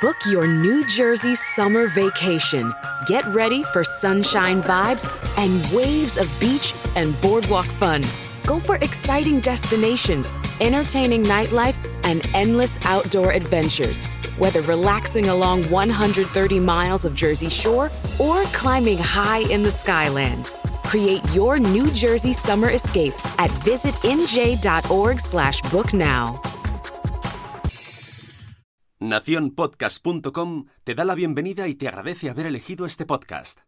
Book your New Jersey summer vacation. Get ready for sunshine vibes and waves of beach and boardwalk fun. Go for exciting destinations, entertaining nightlife, and endless outdoor adventures. Whether relaxing along 130 miles of Jersey Shore or climbing high in the Skylands. Create your New Jersey summer escape at visitnj.org slash book now. Naciónpodcast.com te da la bienvenida y te agradece haber elegido este podcast.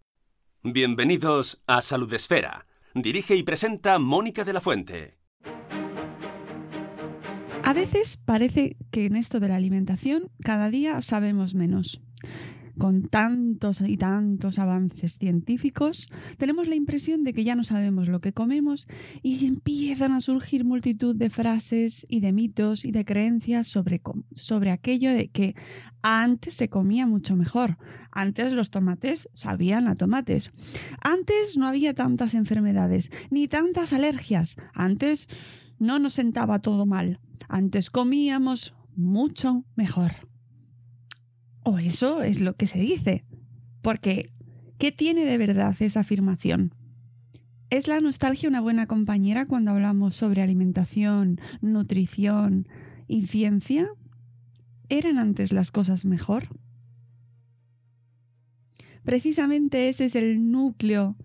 Bienvenidos a Salud Esfera. Dirige y presenta Mónica de la Fuente. A veces parece que en esto de la alimentación cada día sabemos menos. Con tantos y tantos avances científicos, tenemos la impresión de que ya no sabemos lo que comemos y empiezan a surgir multitud de frases y de mitos y de creencias sobre, sobre aquello de que antes se comía mucho mejor, antes los tomates sabían a tomates, antes no había tantas enfermedades ni tantas alergias, antes no nos sentaba todo mal, antes comíamos mucho mejor. O eso es lo que se dice. Porque, ¿qué tiene de verdad esa afirmación? ¿Es la nostalgia una buena compañera cuando hablamos sobre alimentación, nutrición y ciencia? ¿Eran antes las cosas mejor? Precisamente ese es el núcleo,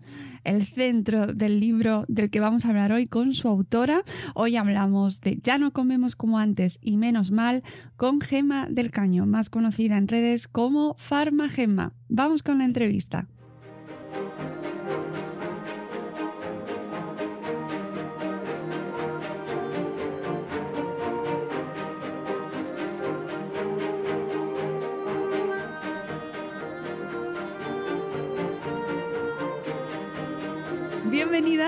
el centro del libro del que vamos a hablar hoy con su autora. Hoy hablamos de Ya no comemos como antes y menos mal con Gema del Caño, más conocida en redes como Farmagema. Vamos con la entrevista.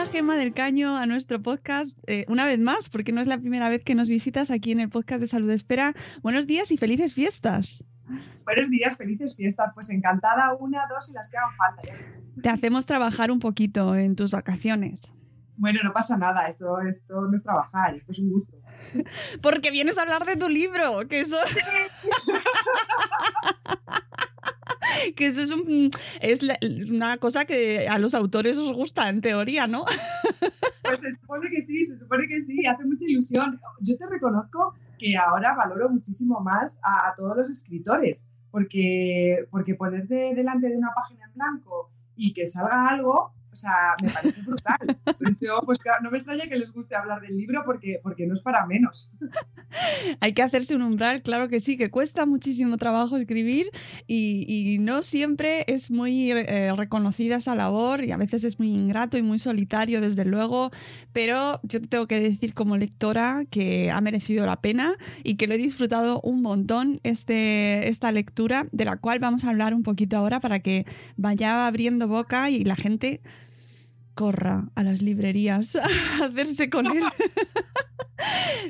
Bienvenida, Gema del Caño, a nuestro podcast eh, una vez más, porque no es la primera vez que nos visitas aquí en el podcast de Salud Espera. Buenos días y felices fiestas. Buenos días, felices fiestas. Pues encantada, una, dos y las que hagan falta. Te hacemos trabajar un poquito en tus vacaciones. Bueno, no pasa nada, esto, esto no es trabajar, esto es un gusto. Porque vienes a hablar de tu libro, que eso... que eso es, un, es una cosa que a los autores os gusta en teoría, ¿no? Pues se supone que sí, se supone que sí, hace mucha ilusión. Yo te reconozco que ahora valoro muchísimo más a, todos los escritores, porque, porque ponerte delante de una página en blanco y que salga algo, o sea, me parece brutal. pues no me extraña que les guste hablar del libro porque, porque no es para menos. Hay que hacerse un umbral, claro que sí, que cuesta muchísimo trabajo escribir y, no siempre es muy eh, reconocida esa labor y a veces es muy ingrato y muy solitario, desde luego, pero yo tengo que decir como lectora que ha merecido la pena y que lo he disfrutado un montón este, esta lectura, de la cual vamos a hablar un poquito ahora para que vaya abriendo boca y la gente corra a las librerías a hacerse con él.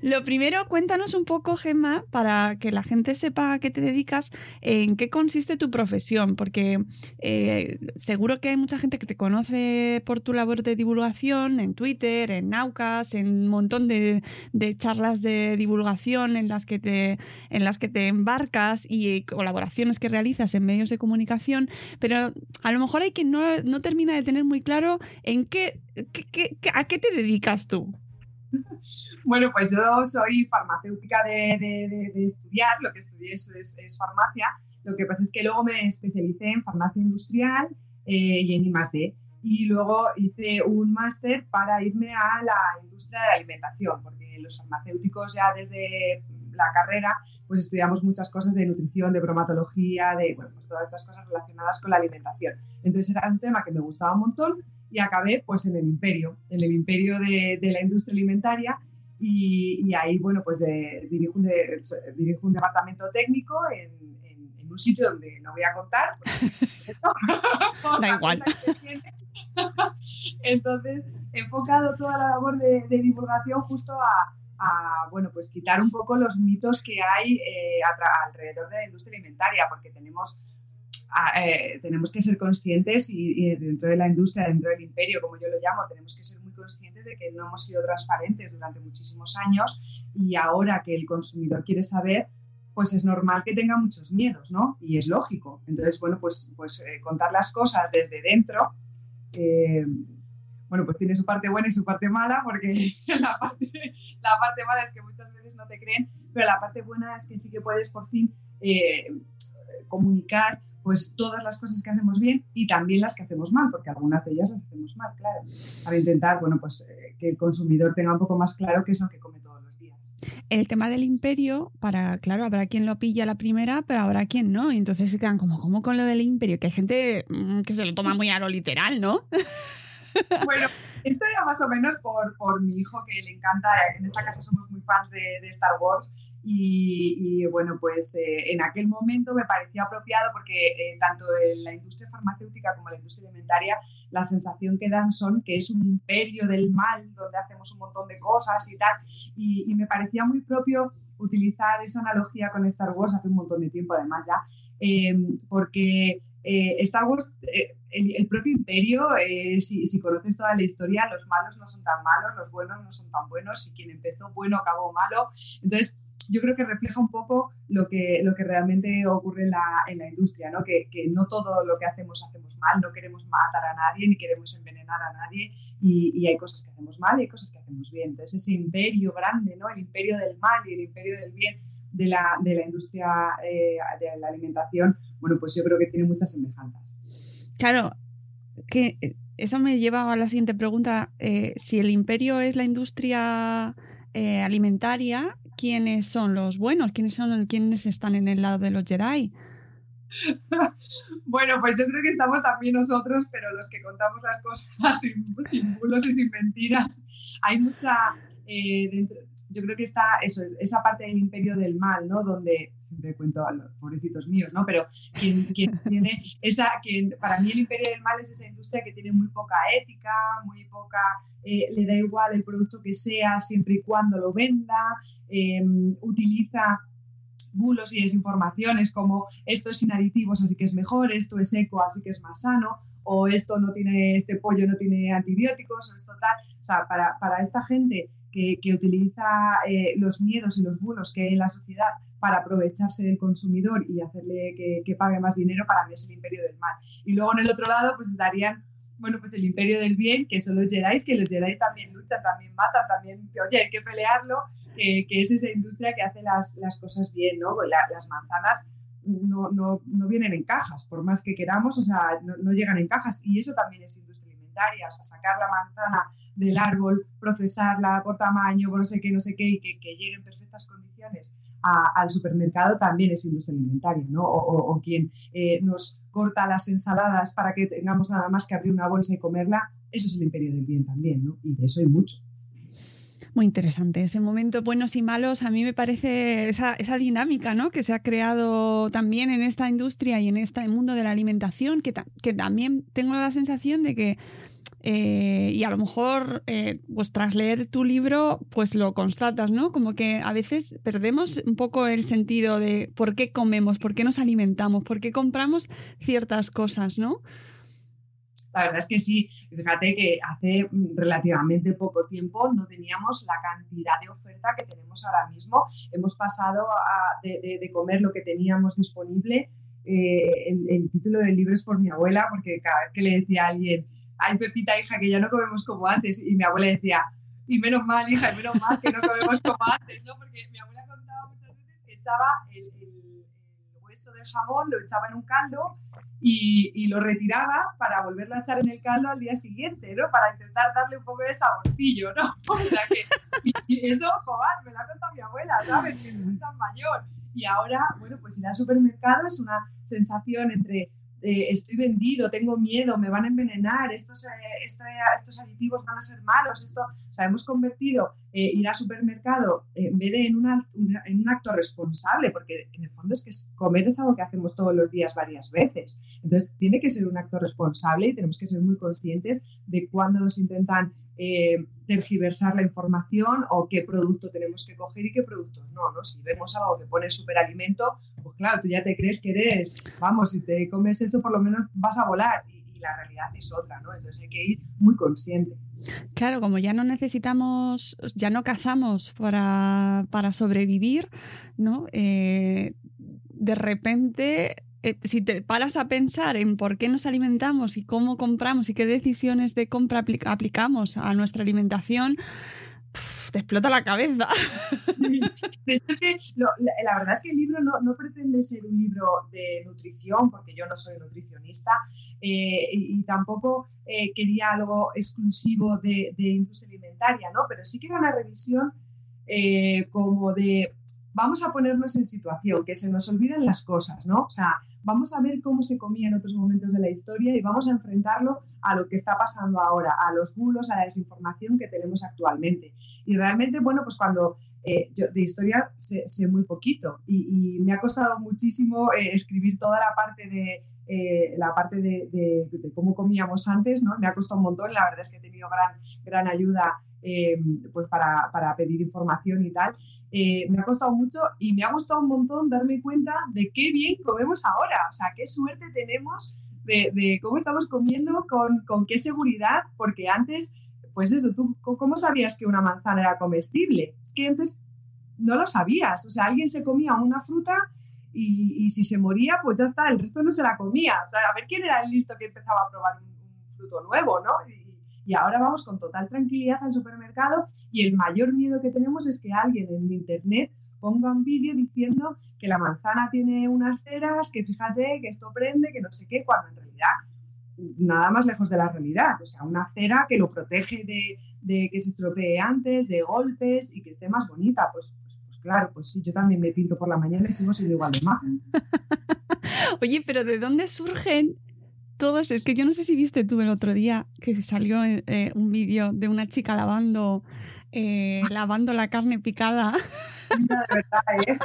Lo primero, cuéntanos un poco, Gemma, para que la gente sepa a qué te dedicas, en qué consiste tu profesión, porque eh, seguro que hay mucha gente que te conoce por tu labor de divulgación en Twitter, en Naucas, en un montón de, charlas de divulgación en las, que te, en las que te embarcas y colaboraciones que realizas en medios de comunicación, pero a lo mejor hay quien no, termina de tener muy claro en qué, a qué te dedicas tú. Bueno, pues yo soy farmacéutica de, estudiar, lo que estudié es, farmacia, lo que pasa es que luego me especialicé en farmacia industrial eh, y en I+.D. Y luego hice un máster para irme a la industria de la alimentación, porque los farmacéuticos ya desde la carrera pues estudiamos muchas cosas de nutrición, de bromatología, de bueno, pues todas estas cosas relacionadas con la alimentación. Entonces era un tema que me gustaba un montón y acabé pues en el imperio, en el imperio de, la industria alimentaria y, ahí, bueno, pues dirijo, un dirijo, un departamento técnico en, un sitio donde no voy a contar. da igual. Entonces, he enfocado toda la labor de, divulgación justo a, bueno, pues quitar un poco los mitos que hay eh, alrededor de la industria alimentaria, porque tenemos eh, tenemos que ser conscientes y, dentro de la industria, dentro del imperio, como yo lo llamo, tenemos que ser muy conscientes de que no hemos sido transparentes durante muchísimos años y ahora que el consumidor quiere saber, pues es normal que tenga muchos miedos, ¿no? Y es lógico. Entonces, bueno, pues, pues eh, contar las cosas desde dentro, eh, bueno, pues tiene su parte buena y su parte mala, porque la parte, la parte mala es que muchas veces no te creen, pero la parte buena es que sí que puedes por fin comunicar pues todas las cosas que hacemos bien y también las que hacemos mal, porque algunas de ellas las hacemos mal, claro, para intentar, bueno, pues eh, que el consumidor tenga un poco más claro qué es lo que come todos los días. El tema del imperio, para, claro, habrá quien lo pilla la primera, pero habrá quien no, y entonces se quedan como, como con lo del imperio, que hay gente mm, que se lo toma muy a lo literal, ¿no? Bueno, esto era más o menos por, por, mi hijo que le encanta, en esta casa somos muy fans de, Star Wars y, bueno, pues eh, en aquel momento me pareció apropiado porque eh, tanto en la industria farmacéutica como en la industria alimentaria la sensación que dan son que es un imperio del mal donde hacemos un montón de cosas y tal. Y, me parecía muy propio utilizar esa analogía con Star Wars hace un montón de tiempo además ya, eh, porque Star Wars el, propio imperio, eh, si, conoces toda la historia, los malos no son tan malos, los buenos no son tan buenos, y quien empezó bueno acabó malo. Entonces, yo creo que refleja un poco lo que, lo que realmente ocurre en la, en la industria, ¿no? Que, que, no todo lo que hacemos hacemos mal, no queremos matar a nadie ni queremos envenenar a nadie y, y, hay cosas que hacemos mal y hay cosas que hacemos bien. Entonces ese imperio grande, ¿no? el imperio del mal y el imperio del bien de la, de la industria eh, de la alimentación, bueno, pues yo creo que tiene muchas semejanzas. Claro, que eh, eso me lleva a la siguiente pregunta. Eh, si el imperio es la industria eh, alimentaria, ¿quiénes son los buenos? ¿Quiénes son quienes están en el lado de los Jedi? bueno, pues yo creo que estamos también nosotros, pero los que contamos las cosas sin, sin bulos y sin mentiras. Hay mucha, dentro, yo creo que está eso, esa parte del imperio del mal, ¿no? Donde siempre cuento a los pobrecitos míos, ¿no? Pero quien, tiene esa, quien, para mí el imperio del mal es esa industria que tiene muy poca ética, muy poca, eh, le da igual el producto que sea siempre y cuando lo venda, em, utiliza bulos y desinformaciones como esto es sin aditivos así que es mejor, esto es eco así que es más sano, o esto no tiene, este pollo no tiene antibióticos, o esto tal. O sea, para, para esta gente que, utiliza eh, los miedos y los bulos que hay en la sociedad para aprovecharse del consumidor y hacerle que, pague más dinero, para mí es el imperio del mal. Y luego en el otro lado, pues estarían, bueno, pues el imperio del bien, que son los Jedi, que los Jedi también luchan, también matan, también, oye, hay que pelearlo, que es esa industria que hace las, las cosas bien, ¿no? las manzanas no, no, no, vienen en cajas, por más que queramos, o sea, no, no llegan en cajas. Y eso también es industria alimentaria, o sea, sacar la manzana del árbol, procesarla por tamaño, por no sé qué, no sé qué, y que, llegue en perfectas condiciones al supermercado también es industria alimentaria, ¿no? O, quien eh, nos corta las ensaladas para que tengamos nada más que abrir una bolsa y comerla, eso es el imperio del bien también, ¿no? Y de eso hay mucho. Muy interesante ese momento, buenos y malos. A mí me parece esa, esa, dinámica ¿no? que se ha creado también en esta industria y en este mundo de la alimentación, que, que también tengo la sensación de que eh, y a lo mejor, eh, pues tras leer tu libro, pues lo constatas, ¿no? Como que a veces perdemos un poco el sentido de por qué comemos, por qué nos alimentamos, por qué compramos ciertas cosas, ¿no? La verdad es que sí, fíjate que hace relativamente poco tiempo no teníamos la cantidad de oferta que tenemos ahora mismo. Hemos pasado de, comer lo que teníamos disponible. Eh, el, el título del libro es por mi abuela, porque cada vez que le decía a alguien, ay Pepita, hija, que ya no comemos como antes. Y mi abuela decía, y menos mal, hija, y menos mal que no comemos como antes, ¿no? Porque mi abuela contaba muchas veces que echaba el, hueso de jamón, lo echaba en un caldo y, y, lo retiraba para volverlo a echar en el caldo al día siguiente, ¿no? Para intentar darle un poco de saborcillo, ¿no? O sea que, y, eso, joder, me lo ha contado mi abuela, ¿sabes? Que es tan mayor. Y ahora, bueno, pues ir al supermercado es una sensación entre eh, estoy vendido, tengo miedo, me van a envenenar, estos, eh, estos aditivos van a ser malos. Esto, o sea, hemos convertido eh, ir al supermercado en vez de en un acto responsable, porque en el fondo es que comer es algo que hacemos todos los días varias veces. Entonces, tiene que ser un acto responsable y tenemos que ser muy conscientes de cuándo nos intentan eh, tergiversar la información o qué producto tenemos que coger y qué productos no, ¿no? Si vemos algo que pone superalimento, pues claro, tú ya te crees que eres, vamos, si te comes eso por lo menos vas a volar y, la realidad es otra, ¿no? Entonces hay que ir muy consciente. Claro, como ya no necesitamos, ya no cazamos para, para sobrevivir, ¿no? Eh, de repente eh, si te paras a pensar en por qué nos alimentamos y cómo compramos y qué decisiones de compra aplicamos a nuestra alimentación, te explota la cabeza. la, verdad es que el libro no, pretende ser un libro de nutrición, porque yo no soy nutricionista, eh, y, tampoco eh, quería algo exclusivo de, industria alimentaria, ¿no? pero sí que era una revisión como de vamos a ponernos en situación, que se nos olviden las cosas, ¿no? O sea, vamos a ver cómo se comía en otros momentos de la historia y vamos a enfrentarlo a lo que está pasando ahora, a los bulos, a la desinformación que tenemos actualmente. Y realmente, bueno, pues cuando eh, yo de historia sé, muy poquito y, me ha costado muchísimo eh, escribir toda la parte de... Eh, la parte de, cómo comíamos antes, ¿no? Me ha costado un montón, la verdad es que he tenido gran, gran ayuda pues para, para, pedir información y tal. me ha costado mucho y me ha gustado un montón darme cuenta de qué bien comemos ahora o sea, qué suerte tenemos de, cómo estamos comiendo, con, con, qué seguridad, porque antes, pues eso, tú, ¿cómo sabías que una manzana era comestible? Es que antes no lo sabías, o sea, alguien se comía una fruta y, y, si se moría, pues ya está, el resto no se la comía. O sea, a ver quién era el listo que empezaba a probar un, fruto nuevo, ¿no? Y, y, ahora vamos con total tranquilidad al supermercado y el mayor miedo que tenemos es que alguien en Internet ponga un vídeo diciendo que la manzana tiene unas ceras, que fíjate, que esto prende, que no sé qué, cuando en realidad nada más lejos de la realidad. O sea, una cera que lo protege de, que se estropee antes, de golpes y que esté más bonita. Pues, pues, pues, claro, pues sí, yo también me pinto por la mañana y sigo siendo igual de maja. Oye, pero ¿de dónde surgen todos? Es que yo no sé si viste tú el otro día que salió eh, un vídeo de una chica lavando, eh, lavando la carne picada. de verdad, ¿eh?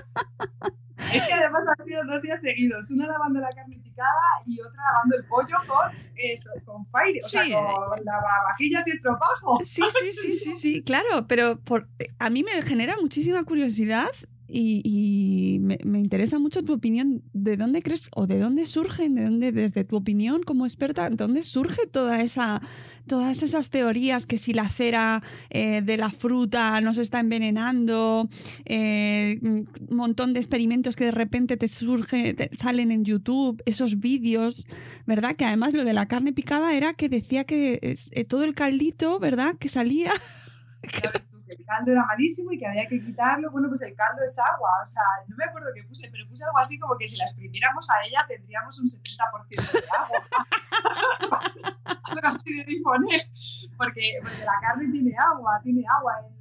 Es que además han sido dos días seguidos, una lavando la carne picada y otra lavando el pollo con, esto, con fire, o sea, con lavavajillas y estropajo. Sí, sí, sí, sí, sí, claro, pero por, a mí me genera muchísima curiosidad y, me, me, interesa mucho tu opinión. ¿De dónde crees o de dónde surgen, de dónde, desde tu opinión como experta, de dónde surge toda esa, todas esas teorías que si la cera eh, de la fruta nos está envenenando, eh, un montón de experimentos que de repente te surgen, salen en YouTube, esos vídeos, ¿verdad? Que además lo de la carne picada era que decía que eh, todo el caldito, ¿verdad? Que salía. el caldo era malísimo y que había que quitarlo. Bueno, pues el caldo es agua, o sea, no me acuerdo qué puse, pero puse algo así como que si la exprimiéramos a ella tendríamos un 70% de agua. así de poner, porque, porque, la carne tiene agua, tiene agua en,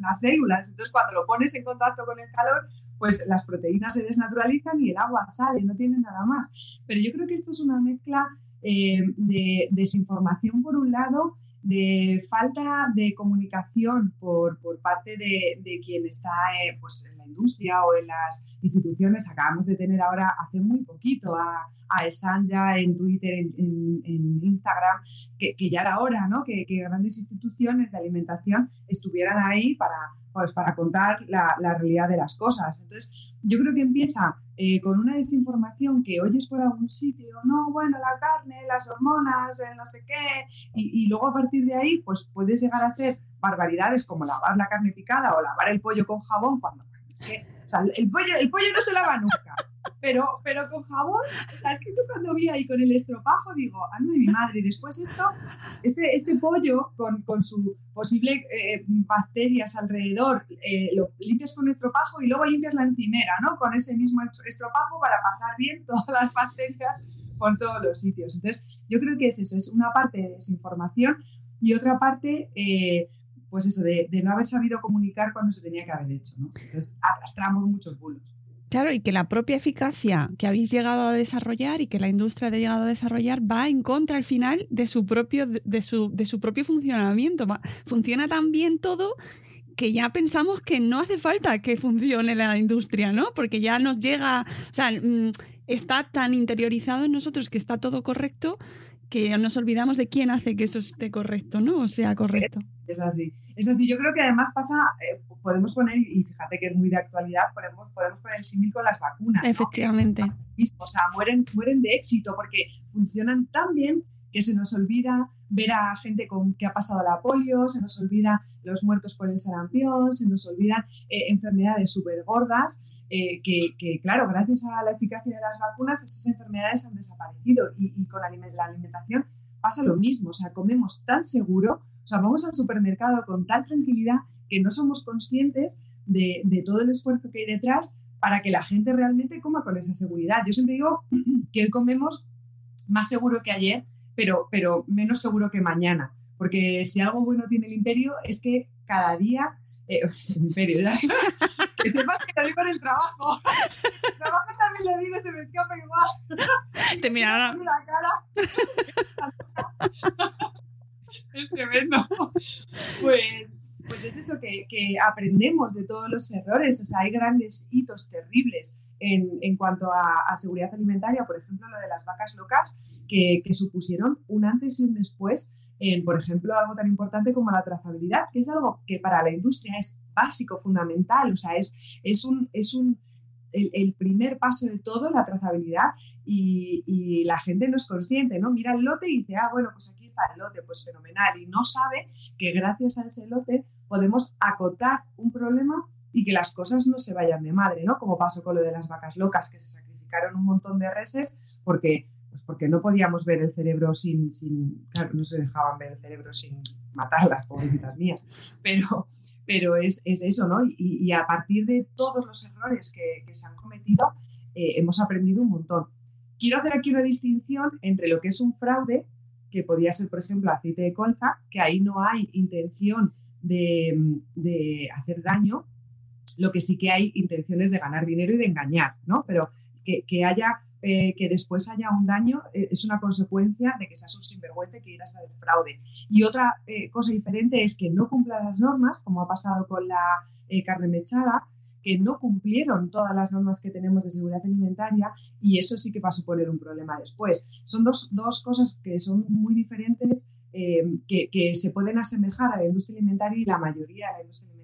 las células, entonces cuando lo pones en contacto con el calor, pues las proteínas se desnaturalizan y el agua sale, no tiene nada más. Pero yo creo que esto es una mezcla eh, de desinformación por un lado de falta de comunicación por, por parte de, de, quien está eh, pues en la industria o en las instituciones. Acabamos de tener ahora hace muy poquito a, a Esanja en Twitter, en, Instagram, que, ya era hora ¿no? que, grandes instituciones de alimentación estuvieran ahí para, pues, para contar la realidad de las cosas. Entonces, yo creo que empieza eh, con una desinformación que oyes por algún sitio, no, bueno, la carne, las hormonas, no sé qué, y, luego a partir de ahí, pues puedes llegar a hacer barbaridades como lavar la carne picada o lavar el pollo con jabón, cuando el pollo, el pollo no se lava nunca, pero, pero con jabón, o sea, es que yo cuando vi ahí con el estropajo digo, ando de mi madre, y después esto, este, este pollo con, con su posible eh, bacterias alrededor, eh, lo limpias con estropajo y luego limpias la encimera, ¿no? Con ese mismo estropajo para pasar bien todas las bacterias por todos los sitios. Entonces, yo creo que es eso, es una parte de desinformación y otra parte, eh, pues eso, de, de, no haber sabido comunicar cuando se tenía que haber hecho, ¿no? Entonces, arrastramos muchos bulos. Claro, y que la propia eficacia que habéis llegado a desarrollar y que la industria ha llegado a desarrollar va en contra al final de su propio, de su, de su propio funcionamiento. Funciona tan bien todo que ya pensamos que no hace falta que funcione la industria, ¿no? Porque ya nos llega, o sea, mm, está tan interiorizado en nosotros que está todo correcto que nos olvidamos de quién hace que eso esté correcto, ¿no? O sea, correcto. Es así. Es así. Yo creo que además pasa, eh, podemos poner, y fíjate que es muy de actualidad, podemos, podemos poner el símil con las vacunas. Efectivamente. O sea, mueren, mueren de éxito porque funcionan tan bien que se nos olvida ver a gente con, que ha pasado la polio, se nos olvida los muertos por el sarampión, se nos olvidan eh, enfermedades súper gordas, eh, que, claro, gracias a la eficacia de las vacunas, esas enfermedades han desaparecido y, con la, alimentación pasa lo mismo, o sea, comemos tan seguro, o sea, vamos al supermercado con tal tranquilidad que no somos conscientes de, de todo el esfuerzo que hay detrás para que la gente realmente coma con esa seguridad. Yo siempre digo que hoy comemos más seguro que ayer, pero, pero menos seguro que mañana. Porque si algo bueno tiene el imperio es que cada día... Eh, que sepas que lo digo en el trabajo. El trabajo también lo digo, se me escapa igual. Te mirará. la cara. es tremendo. Pues, pues es eso, que, que, aprendemos de todos los errores. O sea, hay grandes hitos terribles en, cuanto a, seguridad alimentaria, por ejemplo, lo de las vacas locas, que, supusieron un antes y un después en, por ejemplo, algo tan importante como la trazabilidad, que es algo que para la industria es básico, fundamental, o sea, es, es un... Es un el, primer paso de todo, la trazabilidad, y, y, la gente no es consciente, ¿no? Mira el lote y dice, ah, bueno, pues aquí está el lote, pues fenomenal, y no sabe que gracias a ese lote podemos acotar un problema y que las cosas no se vayan de madre, ¿no? Como pasó con lo de las vacas locas, que se sacrificaron un montón de reses porque, pues porque no podíamos ver el cerebro sin, sin, claro, no se dejaban ver el cerebro sin matarlas, pobrecitas mías, pero, pero es, es eso, ¿no? Y, a partir de todos los errores que, que se han cometido, eh, hemos aprendido un montón. Quiero hacer aquí una distinción entre lo que es un fraude, que podría ser, por ejemplo, aceite de colza, que ahí no hay intención de, de hacer daño, lo que sí que hay intenciones de ganar dinero y de engañar, ¿no? Pero que, haya, eh, que después haya un daño eh, es una consecuencia de que seas un sinvergüenza y que irás a hacer fraude. Y otra eh, cosa diferente es que no cumpla las normas, como ha pasado con la carne mechada, que no cumplieron todas las normas que tenemos de seguridad alimentaria y eso sí que va a suponer un problema después. Son dos, dos cosas que son muy diferentes, que, que, se pueden asemejar a la industria alimentaria y la mayoría de la industria alimentaria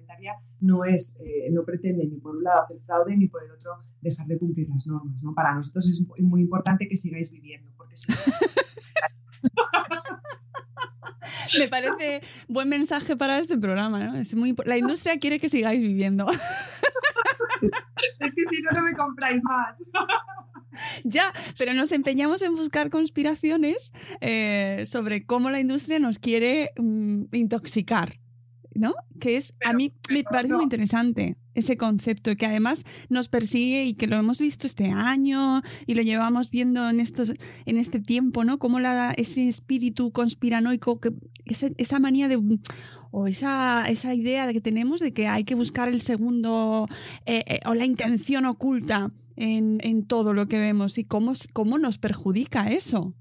no, es, eh, no pretende ni por un lado hacer fraude ni por el otro dejar de cumplir las normas. ¿no? Para nosotros es muy importante que sigáis viviendo, porque si Me parece buen mensaje para este programa. ¿no? Es muy, la industria quiere que sigáis viviendo. es que si no, no me compráis más. Ya, pero nos empeñamos en buscar conspiraciones eh, sobre cómo la industria nos quiere mm, intoxicar. ¿No? Que es, a mí me parece muy interesante ese concepto que además nos persigue y que lo hemos visto este año y lo llevamos viendo en, estos, en este tiempo, ¿no? Como la, ese espíritu conspiranoico, que, esa, manía de o esa, esa idea que tenemos de que hay que buscar el segundo eh, eh, o la intención oculta en, en, todo lo que vemos y cómo, cómo nos perjudica eso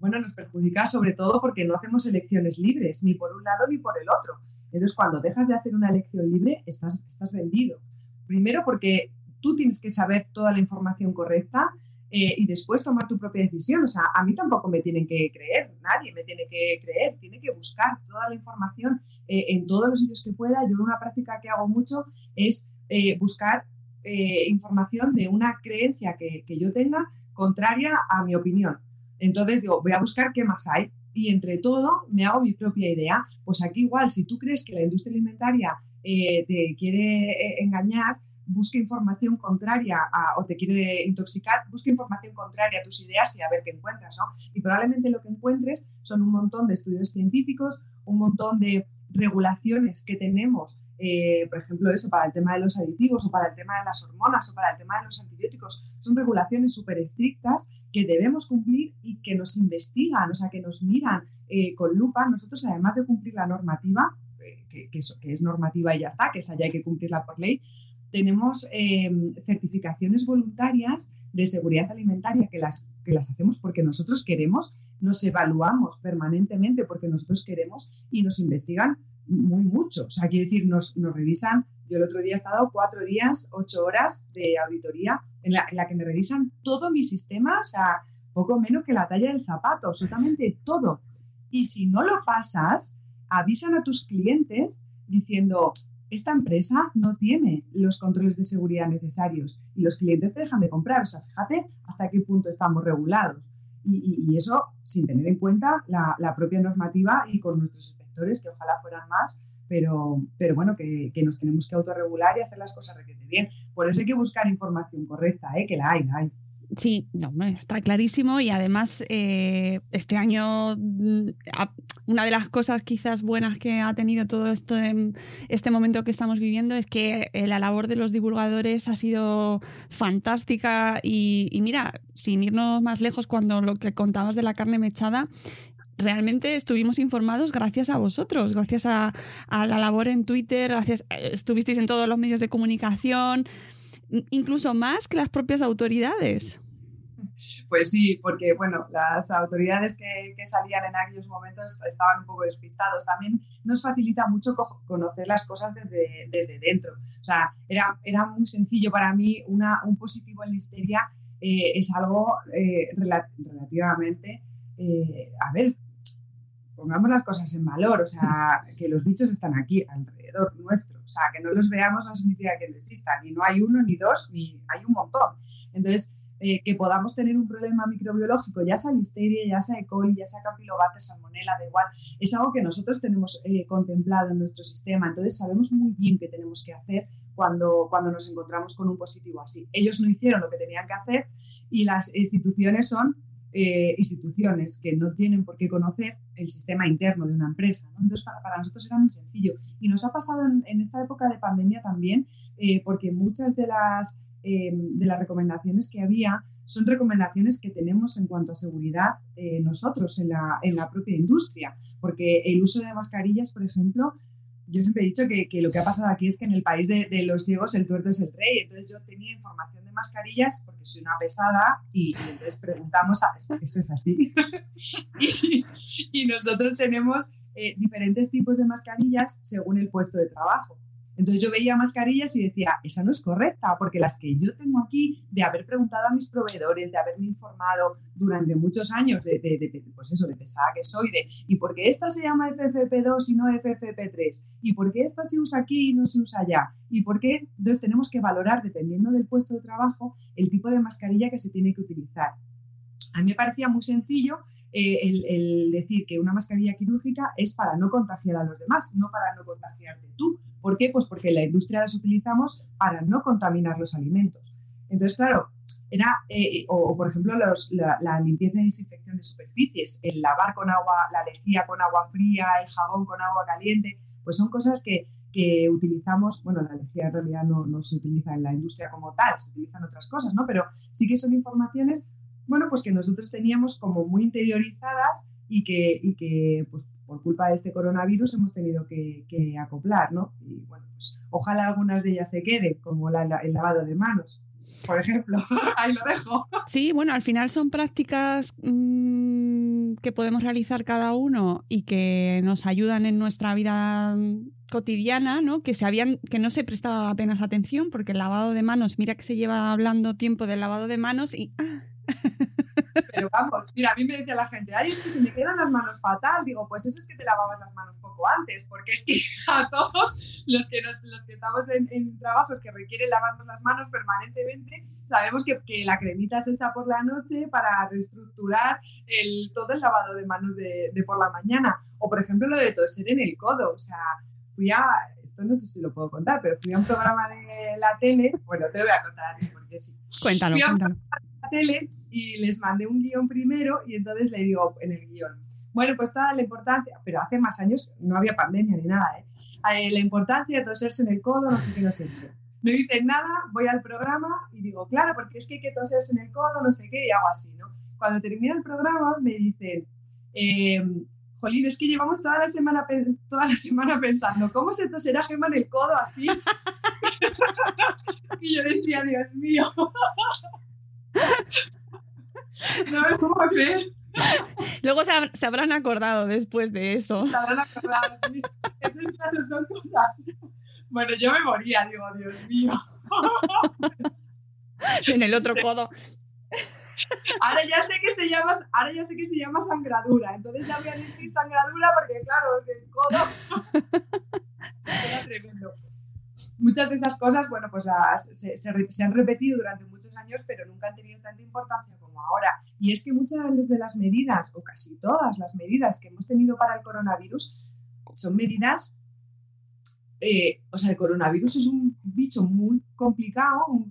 bueno, nos perjudica sobre todo porque no hacemos elecciones libres, ni por un lado ni por el otro. Entonces, cuando dejas de hacer una elección libre, estás, estás vendido. Primero porque tú tienes que saber toda la información correcta eh, y después tomar tu propia decisión. O sea, a mí tampoco me tienen que creer, nadie me tiene que creer, tiene que buscar toda la información eh, en todos los sitios que pueda. Yo una práctica que hago mucho es eh, buscar información de una creencia que, que yo tenga contraria a mi opinión. Entonces digo, voy a buscar qué más hay y entre todo me hago mi propia idea. Pues aquí igual, si tú crees que la industria alimentaria eh, te quiere eh, engañar, busca información contraria o te quiere intoxicar, busca información contraria a tus ideas y a ver qué encuentras, ¿no? Y probablemente lo que encuentres son un montón de estudios científicos, un montón de regulaciones que tenemos eh, por ejemplo, eso para el tema de los aditivos o para el tema de las hormonas o para el tema de los antibióticos, son regulaciones súper estrictas que debemos cumplir y que nos investigan, o sea, que nos miran eh, con lupa. Nosotros, además de cumplir la normativa, eh, que, es, normativa y ya está, que esa ya hay que cumplirla por ley, tenemos em, certificaciones voluntarias de seguridad alimentaria que las, que las hacemos porque nosotros queremos, nos evaluamos permanentemente porque nosotros queremos y nos investigan muy mucho. O sea, quiero decir, nos, revisan, yo el otro día he estado cuatro días, ocho horas de auditoría en la, la que me revisan todo mi sistema, o sea, poco menos que la talla del zapato, absolutamente todo. Y si no lo pasas, avisan a tus clientes diciendo, esta empresa no tiene los controles de seguridad necesarios y los clientes te dejan de comprar. O sea, fíjate hasta qué punto estamos regulados. Y, eso sin tener en cuenta la, propia normativa y con nuestros que ojalá fueran más, pero, pero bueno, que, nos tenemos que autorregular y hacer las cosas requete bien. Por eso hay que buscar información correcta, ¿eh? que la hay, la hay. Sí, está clarísimo y además eh, este año mm, una de las cosas quizás buenas que ha tenido todo esto este momento que estamos viviendo es que eh, la labor de los divulgadores ha sido fantástica y, mira, sin irnos más lejos cuando lo que contabas de la carne mechada, realmente estuvimos informados gracias a vosotros, gracias a, la labor en Twitter, gracias, eh, estuvisteis en todos los medios de comunicación incluso más que las propias autoridades. Pues sí, porque bueno, las autoridades que, salían en aquellos momentos estaban un poco despistados. También nos facilita mucho conocer las cosas desde, desde dentro. O sea, era, era muy sencillo para mí, un positivo en listeria eh, es algo eh, relativamente, eh, a ver, pongamos las cosas en valor, o sea, que los bichos están aquí alrededor nuestro, o sea, que no los veamos no significa que no existan, y no hay uno, ni dos, ni hay un montón. Entonces, eh, que podamos tener un problema microbiológico, ya sea listeria, ya sea E. coli, ya sea campylobacter, salmonella, da igual, es algo que nosotros tenemos eh, contemplado en nuestro sistema, entonces sabemos muy bien qué tenemos que hacer cuando, cuando nos encontramos con un positivo así. Ellos no hicieron lo que tenían que hacer y las instituciones son eh, instituciones que no tienen por qué conocer el sistema interno de una empresa. Entonces, para, nosotros era muy sencillo. Y nos ha pasado en, esta época de pandemia también, eh, porque muchas de las, eh, de las recomendaciones que había son recomendaciones que tenemos en cuanto a seguridad nosotros en la, en la propia industria, porque el uso de mascarillas, por ejemplo, yo siempre he dicho que, que, lo que ha pasado aquí es que en el país de, de, los ciegos el tuerto es el rey. Entonces yo tenía información mascarillas porque soy una pesada y, entonces preguntamos, a, eso es así. y, y, nosotros tenemos eh, diferentes tipos de mascarillas según el puesto de trabajo. Entonces yo veía mascarillas y decía, esa no es correcta, porque las que yo tengo aquí, de haber preguntado a mis proveedores, de haberme informado durante muchos años de, pues eso, de pesada que soy, de, ¿y por qué esta se llama FFP2 y no FFP3? ¿Y por qué esta se usa aquí y no se usa allá? ¿Y por qué? Entonces tenemos que valorar, dependiendo del puesto de trabajo, el tipo de mascarilla que se tiene que utilizar. A mí me parecía muy sencillo eh, el, decir que una mascarilla quirúrgica es para no contagiar a los demás, no para no contagiarte tú. ¿Por qué? Pues porque en la industria las utilizamos para no contaminar los alimentos. Entonces, claro, era, eh, o, por ejemplo, la, limpieza y desinfección de superficies, el lavar con agua, la lejía con agua fría, el jabón con agua caliente, pues son cosas que, utilizamos, bueno, la lejía en realidad no, no, se utiliza en la industria como tal, se utilizan otras cosas, ¿no? Pero sí que son informaciones bueno, pues que nosotros teníamos como muy interiorizadas y que, y que pues, por culpa de este coronavirus hemos tenido que, acoplar, ¿no? Y bueno, pues ojalá algunas de ellas se queden, como el lavado de manos, por ejemplo. Ahí lo dejo. Sí, bueno, al final son prácticas mm, que podemos realizar cada uno y que nos ayudan en nuestra vida cotidiana, ¿no? Que se habían, que no se prestaba apenas atención, porque el lavado de manos, mira que se lleva hablando tiempo del lavado de manos y ah, pero vamos, mira, a mí me decía la gente, ay, es que se me quedan las manos fatal. Digo, pues eso es que te lavabas las manos poco antes, porque es que a todos los que, los que estamos en, trabajos que requieren lavarnos las manos permanentemente, sabemos que, que, la cremita se echa por la noche para reestructurar el, todo el lavado de manos de, de por la mañana. O, por ejemplo, lo de toser en el codo. O sea, fui a, esto no sé si lo puedo contar, pero fui a un programa de la tele, bueno, te lo voy a contar a ti porque sí. Cuéntalo, cuéntalo. la tele y les mandé un guion primero y entonces le digo en el guion, bueno, pues toda la importancia, pero hace más años no había pandemia ni nada, ¿eh? eh la importancia de toserse en el codo, no sé qué, no sé qué. No dicen nada, voy al programa y digo, claro, porque es que hay que toserse en el codo, no sé qué, y hago así, ¿no? Cuando termina el programa me dicen, eh, Jolín, es que llevamos toda la semana, toda la semana pensando, ¿cómo se toserá Gema en el codo así? y yo decía, Dios mío. no me puedo creer. Luego se, habrán acordado después de eso. Se habrán acordado, son cosas. Bueno, yo me moría, digo, Dios mío. en el otro codo. Ahora ya sé que se llama, ahora ya sé que se llama sangradura. Entonces ya voy a decir sangradura porque claro, el codo era tremendo. Muchas de esas cosas, bueno, pues se, se, han repetido durante muchos años, pero nunca han tenido tanta importancia como ahora. Y es que muchas de las medidas, o casi todas las medidas que hemos tenido para el coronavirus, son medidas eh, o sea, el coronavirus es un bicho muy complicado,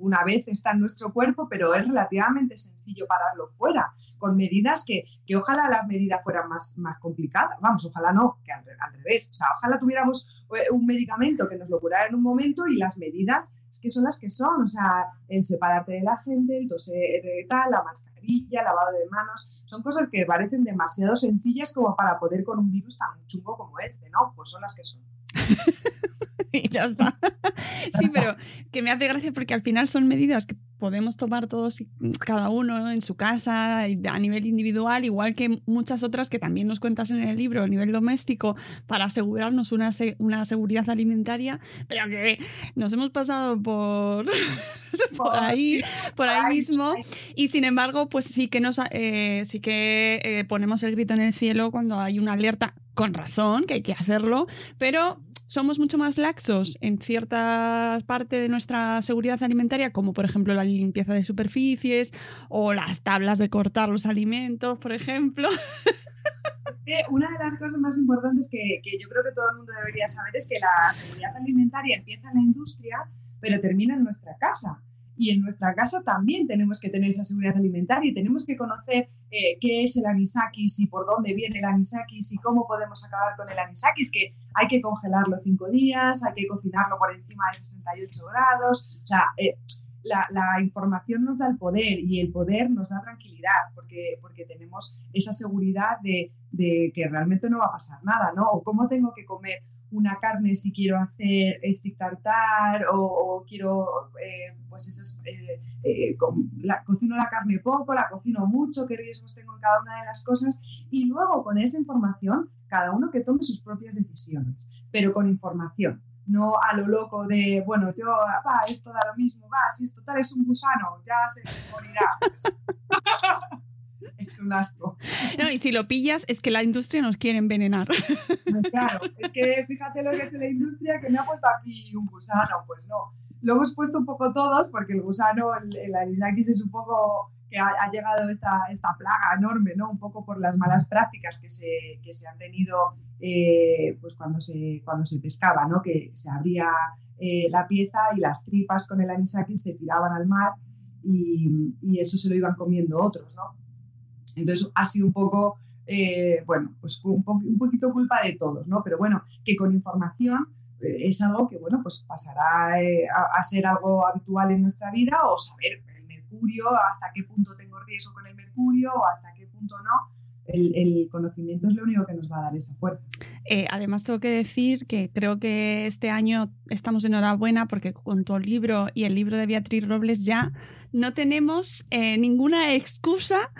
una vez está en nuestro cuerpo, pero es relativamente sencillo pararlo fuera, con medidas que, que ojalá las medidas fueran más, más complicadas. Vamos, ojalá no, que al, revés. O sea, ojalá tuviéramos eh, un medicamento que nos lo curara en un momento y las medidas es que son las que son. O sea, el separarte de la gente, el toser de tal, la mascarilla, lavado de manos, son cosas que parecen demasiado sencillas como para poder con un virus tan chungo como este, ¿no? Pues son las que son. y ya está. sí, pero que me hace gracia porque al final son medidas que podemos tomar todos y cada uno en su casa a nivel individual, igual que muchas otras que también nos cuentas en el libro a nivel doméstico para asegurarnos una, una seguridad alimentaria, pero que nos hemos pasado por, por ahí, por ahí mismo y sin embargo, pues sí que nos eh, sí que eh, ponemos el grito en el cielo cuando hay una alerta con razón, que hay que hacerlo, pero somos mucho más laxos en cierta parte de nuestra seguridad alimentaria, como por ejemplo la limpieza de superficies o las tablas de cortar los alimentos, por ejemplo. Es que una de las cosas más importantes que, que yo creo que todo el mundo debería saber es que la seguridad alimentaria empieza en la industria, pero termina en nuestra casa y en nuestra casa también tenemos que tener esa seguridad alimentaria y tenemos que conocer eh, qué es el anisakis y por dónde viene el anisakis y cómo podemos acabar con el anisakis, que hay que congelarlo cinco días, hay que cocinarlo por encima de 68 grados, o sea, eh, la, información nos da el poder y el poder nos da tranquilidad porque, porque tenemos esa seguridad de, de que realmente no va a pasar nada, ¿no? O cómo tengo que comer una carne si quiero hacer stick tartar o, quiero, eh, pues esas, eh, eh, la, cocino la carne poco, la cocino mucho, qué riesgos tengo en cada una de las cosas y luego con esa información cada uno que tome sus propias decisiones, pero con información. No a lo loco de, bueno, yo, va, esto da lo mismo, va, si esto tal es un gusano, ya se morirá. es un asco. No, y si lo pillas, es que la industria nos quiere envenenar. Claro, es que fíjate lo que es la industria, que me ha puesto aquí un gusano, pues no. Lo hemos puesto un poco todos, porque el gusano, el, el anisakis es un poco que ha, llegado esta, esta, plaga enorme, ¿no? Un poco por las malas prácticas que se, que se han tenido eh, pues cuando se, cuando se pescaba, ¿no? Que se abría eh, la pieza y las tripas con el anisakis se tiraban al mar y, y, eso se lo iban comiendo otros, ¿no? Entonces ha sido un poco, eh, bueno, pues un, poquito culpa de todos, ¿no? Pero bueno, que con información eh, es algo que, bueno, pues pasará eh, a, ser algo habitual en nuestra vida o saber el mercurio, hasta qué punto tengo riesgo con el mercurio o hasta qué punto no. El, conocimiento es lo único que nos va a dar esa fuerza. además, tengo que decir que creo que este año estamos enhorabuena porque con tu libro y el libro de Beatriz Robles ya no tenemos ninguna excusa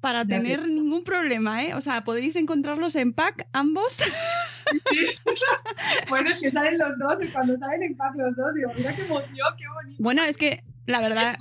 para tener ningún problema, ¿eh? O sea, podéis encontrarlos en pack ambos. bueno, es que salen los dos y cuando salen en pack los dos, digo, mira qué emoción, qué bonito. Bueno, es que la verdad,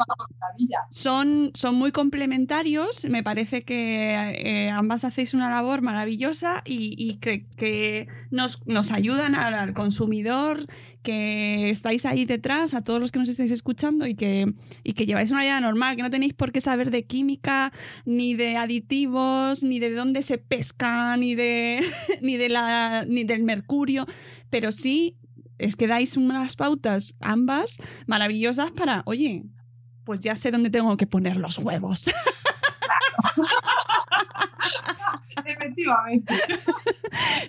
son, son muy complementarios. Me parece que eh, ambas hacéis una labor maravillosa y, que, nos, nos, ayudan al, consumidor, que estáis ahí detrás, a todos los que nos estáis escuchando y que, y que lleváis una vida normal, que no tenéis por qué saber de química, ni de aditivos, ni de dónde se pesca, ni, de, ni, de la, ni del mercurio, pero sí es que dais unas pautas ambas maravillosas para, oye, pues ya sé dónde tengo que poner los huevos. Efectivamente.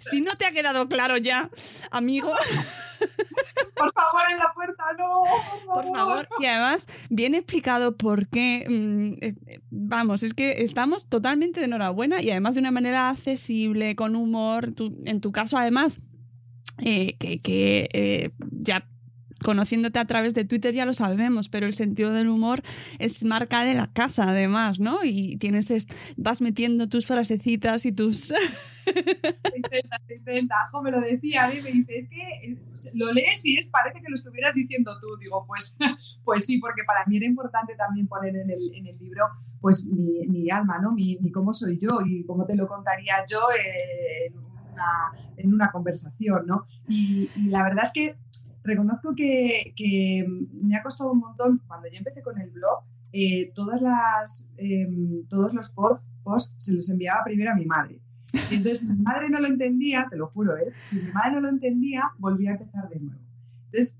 Si no te ha quedado claro ya, amigo. Por favor, en la puerta, no. Por favor. Y además, bien explicado por qué. Mm, eh, eh, vamos, es que estamos totalmente de enhorabuena y además de una manera accesible, con humor. en tu caso, además, eh, que, eh, ya conociéndote a través de Twitter ya lo sabemos, pero el sentido del humor es marca de la casa además, ¿no? Y tienes, vas metiendo tus frasecitas y tus... intenta, intenta. me lo decía, a me dice, es que eh, lo lees y es, parece que lo estuvieras diciendo tú. Digo, pues, pues sí, porque para mí era importante también poner en el, en el libro pues mi, mi alma, ¿no? Mi, cómo soy yo y cómo te lo contaría yo en, una, en una conversación, ¿no? Y, la verdad es que reconozco que, que, me ha costado un montón, cuando yo empecé con el blog, eh, todas las, em, todos los posts se los enviaba primero a mi madre entonces, si mi madre no lo entendía, te lo juro, ¿eh? si mi madre no lo entendía, volvía a empezar de nuevo. Entonces,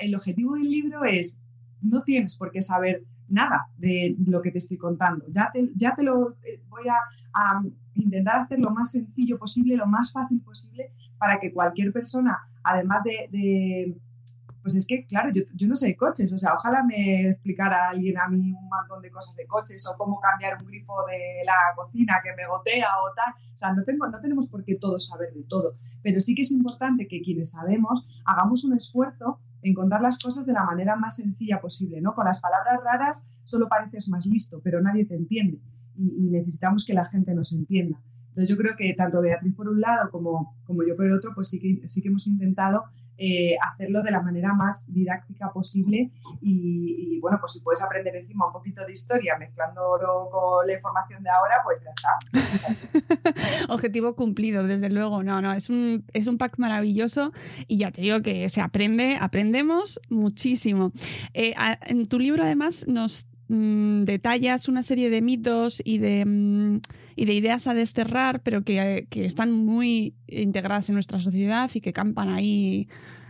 el objetivo del libro es, no tienes por qué saber nada de lo que te estoy contando. Ya te, ya te lo eh, voy a, intentar hacer lo más sencillo posible, lo más fácil posible, para que cualquier persona, además de pues es que, claro, yo, yo, no sé de coches, o sea, ojalá me explicara alguien a mí un montón de cosas de coches o cómo cambiar un grifo de la cocina que me gotea o tal. O sea, no, tengo, no tenemos por qué todos saber de todo, pero sí que es importante que quienes sabemos hagamos un esfuerzo en contar las cosas de la manera más sencilla posible, ¿no? Con las palabras raras solo pareces más listo, pero nadie te entiende y necesitamos que la gente nos entienda. Entonces yo creo que tanto Beatriz por un lado como, como yo por el otro, pues sí que, sí que hemos intentado eh, hacerlo de la manera más didáctica posible y, bueno, pues si puedes aprender encima un poquito de historia mezclándolo con la información de ahora, pues ya está. Objetivo cumplido, desde luego. No, no, es un, es un pack maravilloso y ya te digo que se aprende, aprendemos muchísimo. Eh, en tu libro además nos Mm, detallas una serie de mitos y de, mm, y de ideas a desterrar, pero que, que, están muy integradas en nuestra sociedad y que campan ahí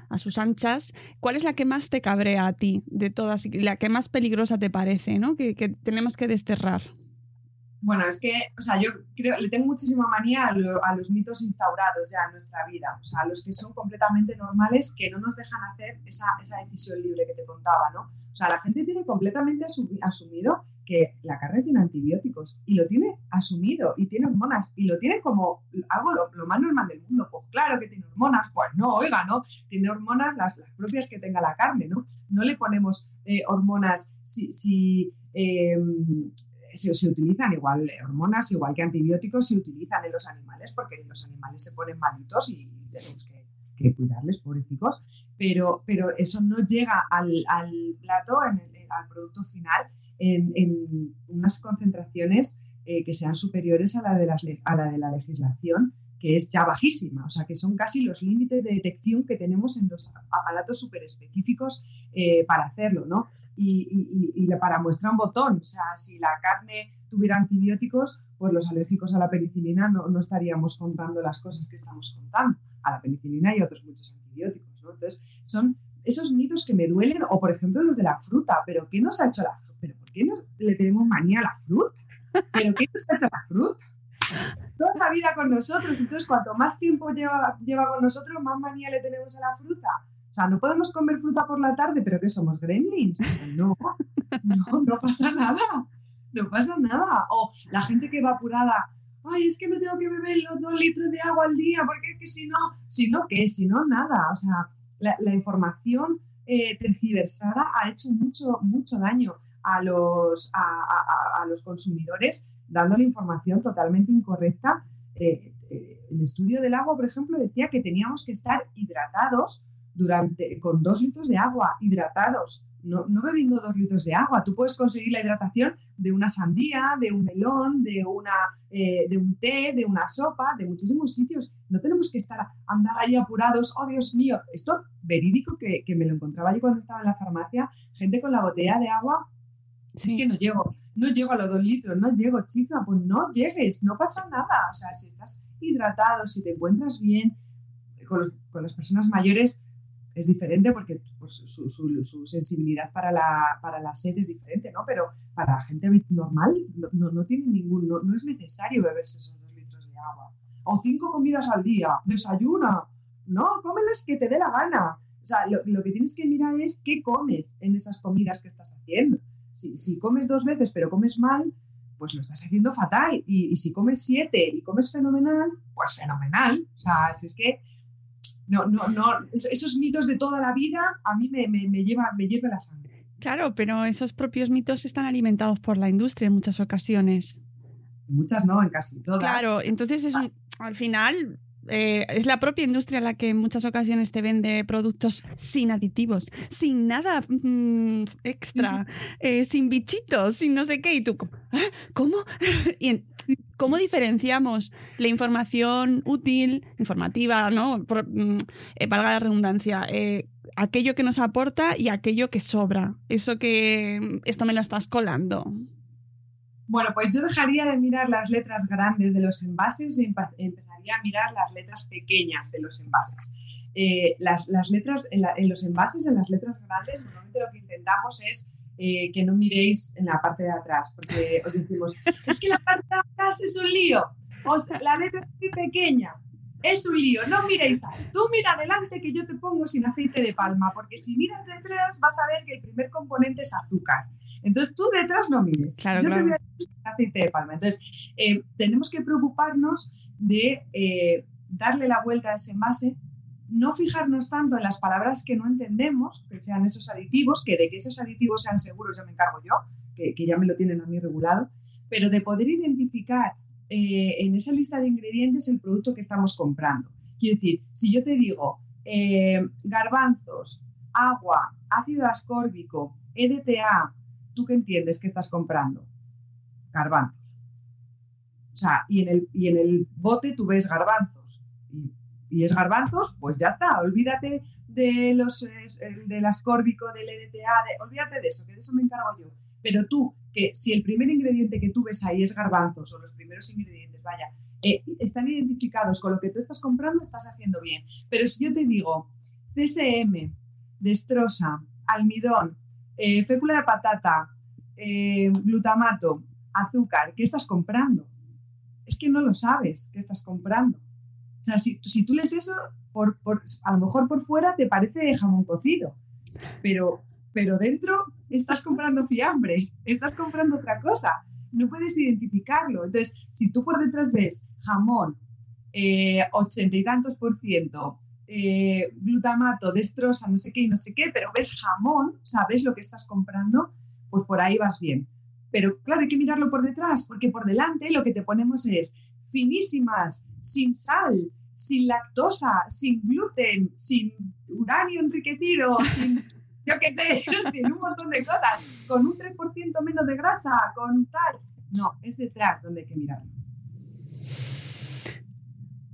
a sus anchas. ¿Cuál es la que más te cabrea a ti de todas la que más peligrosa te parece, ¿no? que, que tenemos que desterrar? Bueno, es que, o sea, yo creo, le tengo muchísima manía a, los mitos instaurados ya en nuestra vida, o sea, a los que son completamente normales, que no nos dejan hacer esa, esa decisión libre que te contaba, ¿no? O sea, la gente tiene completamente asumido que la carne tiene antibióticos y lo tiene asumido y tiene hormonas y lo tiene como algo lo, más normal del mundo. Pues claro que tiene hormonas, pues no, oiga, ¿no? Tiene hormonas las, las propias que tenga la carne, ¿no? No le ponemos eh, hormonas si, si em, se, utilizan igual hormonas, igual que antibióticos, se utilizan en los animales porque los animales se ponen malitos y tenemos que, cuidarles, pobrecicos, pero, pero eso no llega al, plato, al producto final, en, unas concentraciones eh, que sean superiores a la, de a la de la legislación que es ya bajísima, o sea, que son casi los límites de detección que tenemos en los aparatos súper específicos eh, para hacerlo, ¿no? Y, para muestra un botón, o sea, si la carne tuviera antibióticos, pues los alérgicos a la penicilina no, no estaríamos contando las cosas que estamos contando, a la penicilina y otros muchos antibióticos, ¿no? Entonces, son esos mitos que me duelen, o por ejemplo los de la fruta, pero ¿qué nos ha hecho la fruta? ¿Pero por qué no le tenemos manía a la fruta? ¿Pero qué nos ha hecho la fruta? Toda la vida con nosotros. Entonces, cuanto más tiempo lleva, lleva con nosotros, más manía le tenemos a la fruta. O sea, no podemos comer fruta por la tarde, pero ¿qué somos? ¿Gremlins? no, no, no pasa nada. No pasa nada. O la gente que va apurada, ay, es que me tengo que beber los dos litros de agua al día, porque es que si no, si no, ¿qué? Si no, nada. O sea, la, información eh, tergiversada ha hecho mucho, mucho daño a los, a, a los consumidores dando la información totalmente incorrecta. Eh, eh, el estudio del agua, por ejemplo, decía que teníamos que estar hidratados durante, con dos litros de agua, hidratados, no, bebiendo dos litros de agua. Tú puedes conseguir la hidratación de una sandía, de un melón, de, una, eh, de un té, de una sopa, de muchísimos sitios. No tenemos que estar andar ahí apurados. Oh, Dios mío, esto verídico que, que me lo encontraba yo cuando estaba en la farmacia, gente con la botella de agua es que no llego, no llego a los dos litros, no llego, chica, pues no llegues, no pasa nada. O sea, si estás hidratado, si te encuentras bien, con, las personas mayores es diferente porque pues, su, sensibilidad para la, para la sed es diferente, ¿no? Pero para la gente normal no, no, tiene ningún, no, es necesario beberse esos dos litros de agua. O cinco comidas al día, desayuna, no, cómelas que te dé la gana. O sea, lo, lo que tienes que mirar es qué comes en esas comidas que estás haciendo. Si, comes dos veces pero comes mal, pues lo estás haciendo fatal. Y, si comes siete y comes fenomenal, pues fenomenal. O sea, si es que No, no, no, esos mitos de toda la vida a mí me, me, me lleva, me lleva la sangre. Claro, pero esos propios mitos están alimentados por la industria en muchas ocasiones. Muchas no, en casi todas. Claro, entonces es al final eh, es la propia industria la que en muchas ocasiones te vende productos sin aditivos, sin nada mm, extra, eh, sin bichitos, sin no sé qué. Y tú, ¿Ah? ¿cómo? y ¿Cómo diferenciamos la información útil, informativa, ¿no? Por, mm, eh, valga la redundancia, aquello que nos aporta y aquello que sobra? Eso que mm, esto me lo estás colando. Bueno, pues yo dejaría de mirar las letras grandes de los envases y empezaría a mirar las letras pequeñas de los envases. Eh, las, letras en, los envases, en las letras grandes, normalmente lo que intentamos es eh, que no miréis en la parte de atrás, porque os decimos, es que la parte de atrás es un lío, o sea, la letra es muy pequeña, es un lío, no miréis ahí. Tú mira adelante que yo te pongo sin aceite de palma, porque si miras detrás vas a ver que el primer componente es azúcar. Entonces tú detrás no mires. Claro, Yo claro. te voy a aceite de palma. Entonces eh, tenemos que preocuparnos de eh, darle la vuelta a ese envase, no fijarnos tanto en las palabras que no entendemos, que sean esos aditivos, que de que esos aditivos sean seguros ya me encargo yo, que, ya me lo tienen a mí regulado, pero de poder identificar eh, en esa lista de ingredientes el producto que estamos comprando. Quiero decir, si yo te digo garbanzos, agua, ácido ascórbico, EDTA, ¿tú qué entiendes que estás comprando? Garbanzos. O sea, y en el, y en el bote tú ves garbanzos. Y, es garbanzos, pues ya está. Olvídate de los, del ascórbico, del EDTA, olvídate de eso, que de eso me encargo yo. Pero tú, que si el primer ingrediente que tú ves ahí es garbanzos, o los primeros ingredientes, vaya, eh, están identificados con lo que tú estás comprando, estás haciendo bien. Pero si yo te digo CSM, destrosa, almidón, eh, fécula de patata, eh, glutamato, azúcar, ¿qué estás comprando? Es que no lo sabes qué estás comprando. O sea, si, tú lees eso, por, a lo mejor por fuera te parece jamón cocido, pero, pero dentro estás comprando fiambre, estás comprando otra cosa. No puedes identificarlo. Entonces, si tú por detrás ves jamón, eh, ochenta y tantos por ciento, eh, glutamato, destroza, no sé qué y no sé qué, pero ves jamón, sabes lo que estás comprando, pues por ahí vas bien. Pero claro, hay que mirarlo por detrás, porque por delante lo que te ponemos es finísimas, sin sal, sin lactosa, sin gluten, sin uranio enriquecido, sin, yo qué sé, sin un montón de cosas, con un 3% menos de grasa, con tal. No, es detrás donde hay que mirarlo.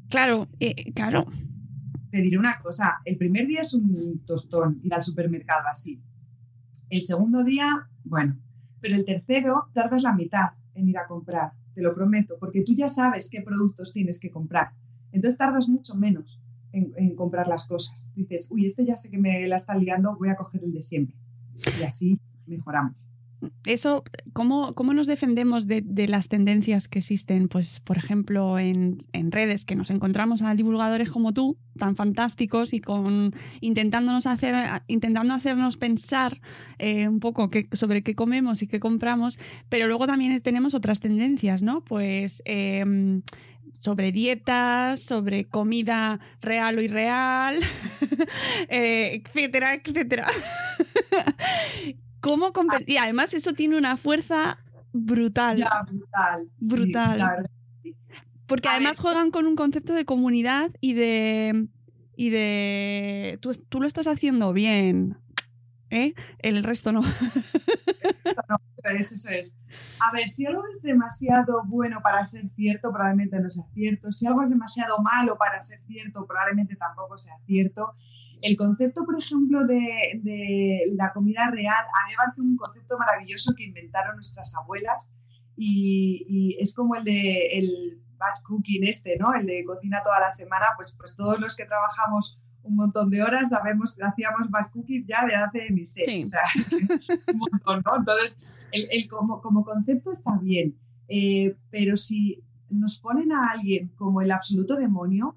Claro, eh, claro, te diré una cosa, el primer día es un tostón ir al supermercado así. El segundo día, bueno, pero el tercero tardas la mitad en ir a comprar, te lo prometo, porque tú ya sabes qué productos tienes que comprar. Entonces tardas mucho menos en, comprar las cosas. Dices, uy, este ya sé que me la está liando, voy a coger el de siempre. Y así mejoramos eso, ¿cómo, cómo nos defendemos de, las tendencias que existen? Pues, por ejemplo, en, redes que nos encontramos a divulgadores como tú, tan fantásticos, y con intentándonos hacer, intentando hacernos pensar eh, un poco sobre qué comemos y qué compramos, pero luego también tenemos otras tendencias, ¿no? Pues em, sobre dietas, sobre comida real o irreal, eh, etcétera, etcétera. ¿Cómo Y además eso tiene una fuerza brutal. Ya, brutal. Brutal. Porque además juegan con un concepto de comunidad y de. Y de. Tú, tú lo estás haciendo bien. ¿eh? El resto no. no eso es. A ver, si algo es demasiado bueno para ser cierto, probablemente no sea cierto. Si algo es demasiado malo para ser cierto, probablemente tampoco sea cierto. El concepto, por ejemplo, de, la comida real, a mí me parece un concepto maravilloso que inventaron nuestras abuelas y, es como el de el batch cooking este, ¿no? El de cocina toda la semana, pues, pues todos los que trabajamos un montón de horas sabemos hacíamos batch cooking ya de hace meses. O sea, un montón, ¿no? Entonces, el, como, concepto está bien, eh, pero si nos ponen a alguien como el absoluto demonio,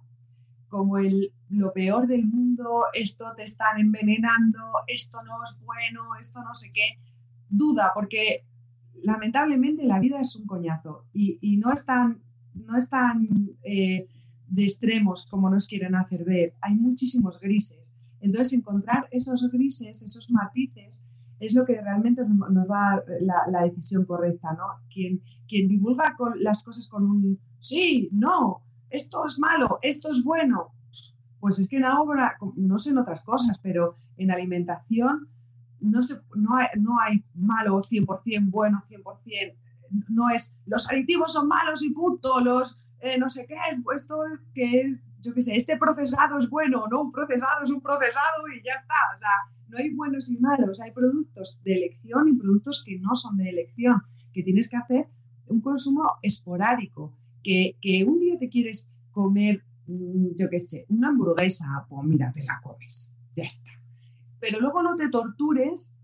como el lo peor del mundo, esto te están envenenando, esto no es bueno, esto no sé qué, duda, porque lamentablemente la vida es un coñazo y, no es tan, no es tan eh, de extremos como nos quieren hacer ver, hay muchísimos grises. Entonces, encontrar esos grises, esos matices, es lo que realmente nos da la, la decisión correcta, ¿no? Quien, quien divulga con las cosas con un sí, no, esto es malo, esto es bueno, pues es que en algo, no sé en otras cosas, pero en alimentación no, no, hay, no hay malo 100%, bueno 100%, no es los aditivos son malos y punto, los eh, no sé qué, esto que yo qué sé, este procesado es bueno, no, un procesado es un procesado y ya está, o sea, no hay buenos y malos, hay productos de elección y productos que no son de elección, que tienes que hacer un consumo esporádico, que, que un día te quieres comer Mm, yo qué sé, una hamburguesa, pues mira, te la comes, ya está. Pero luego no te tortures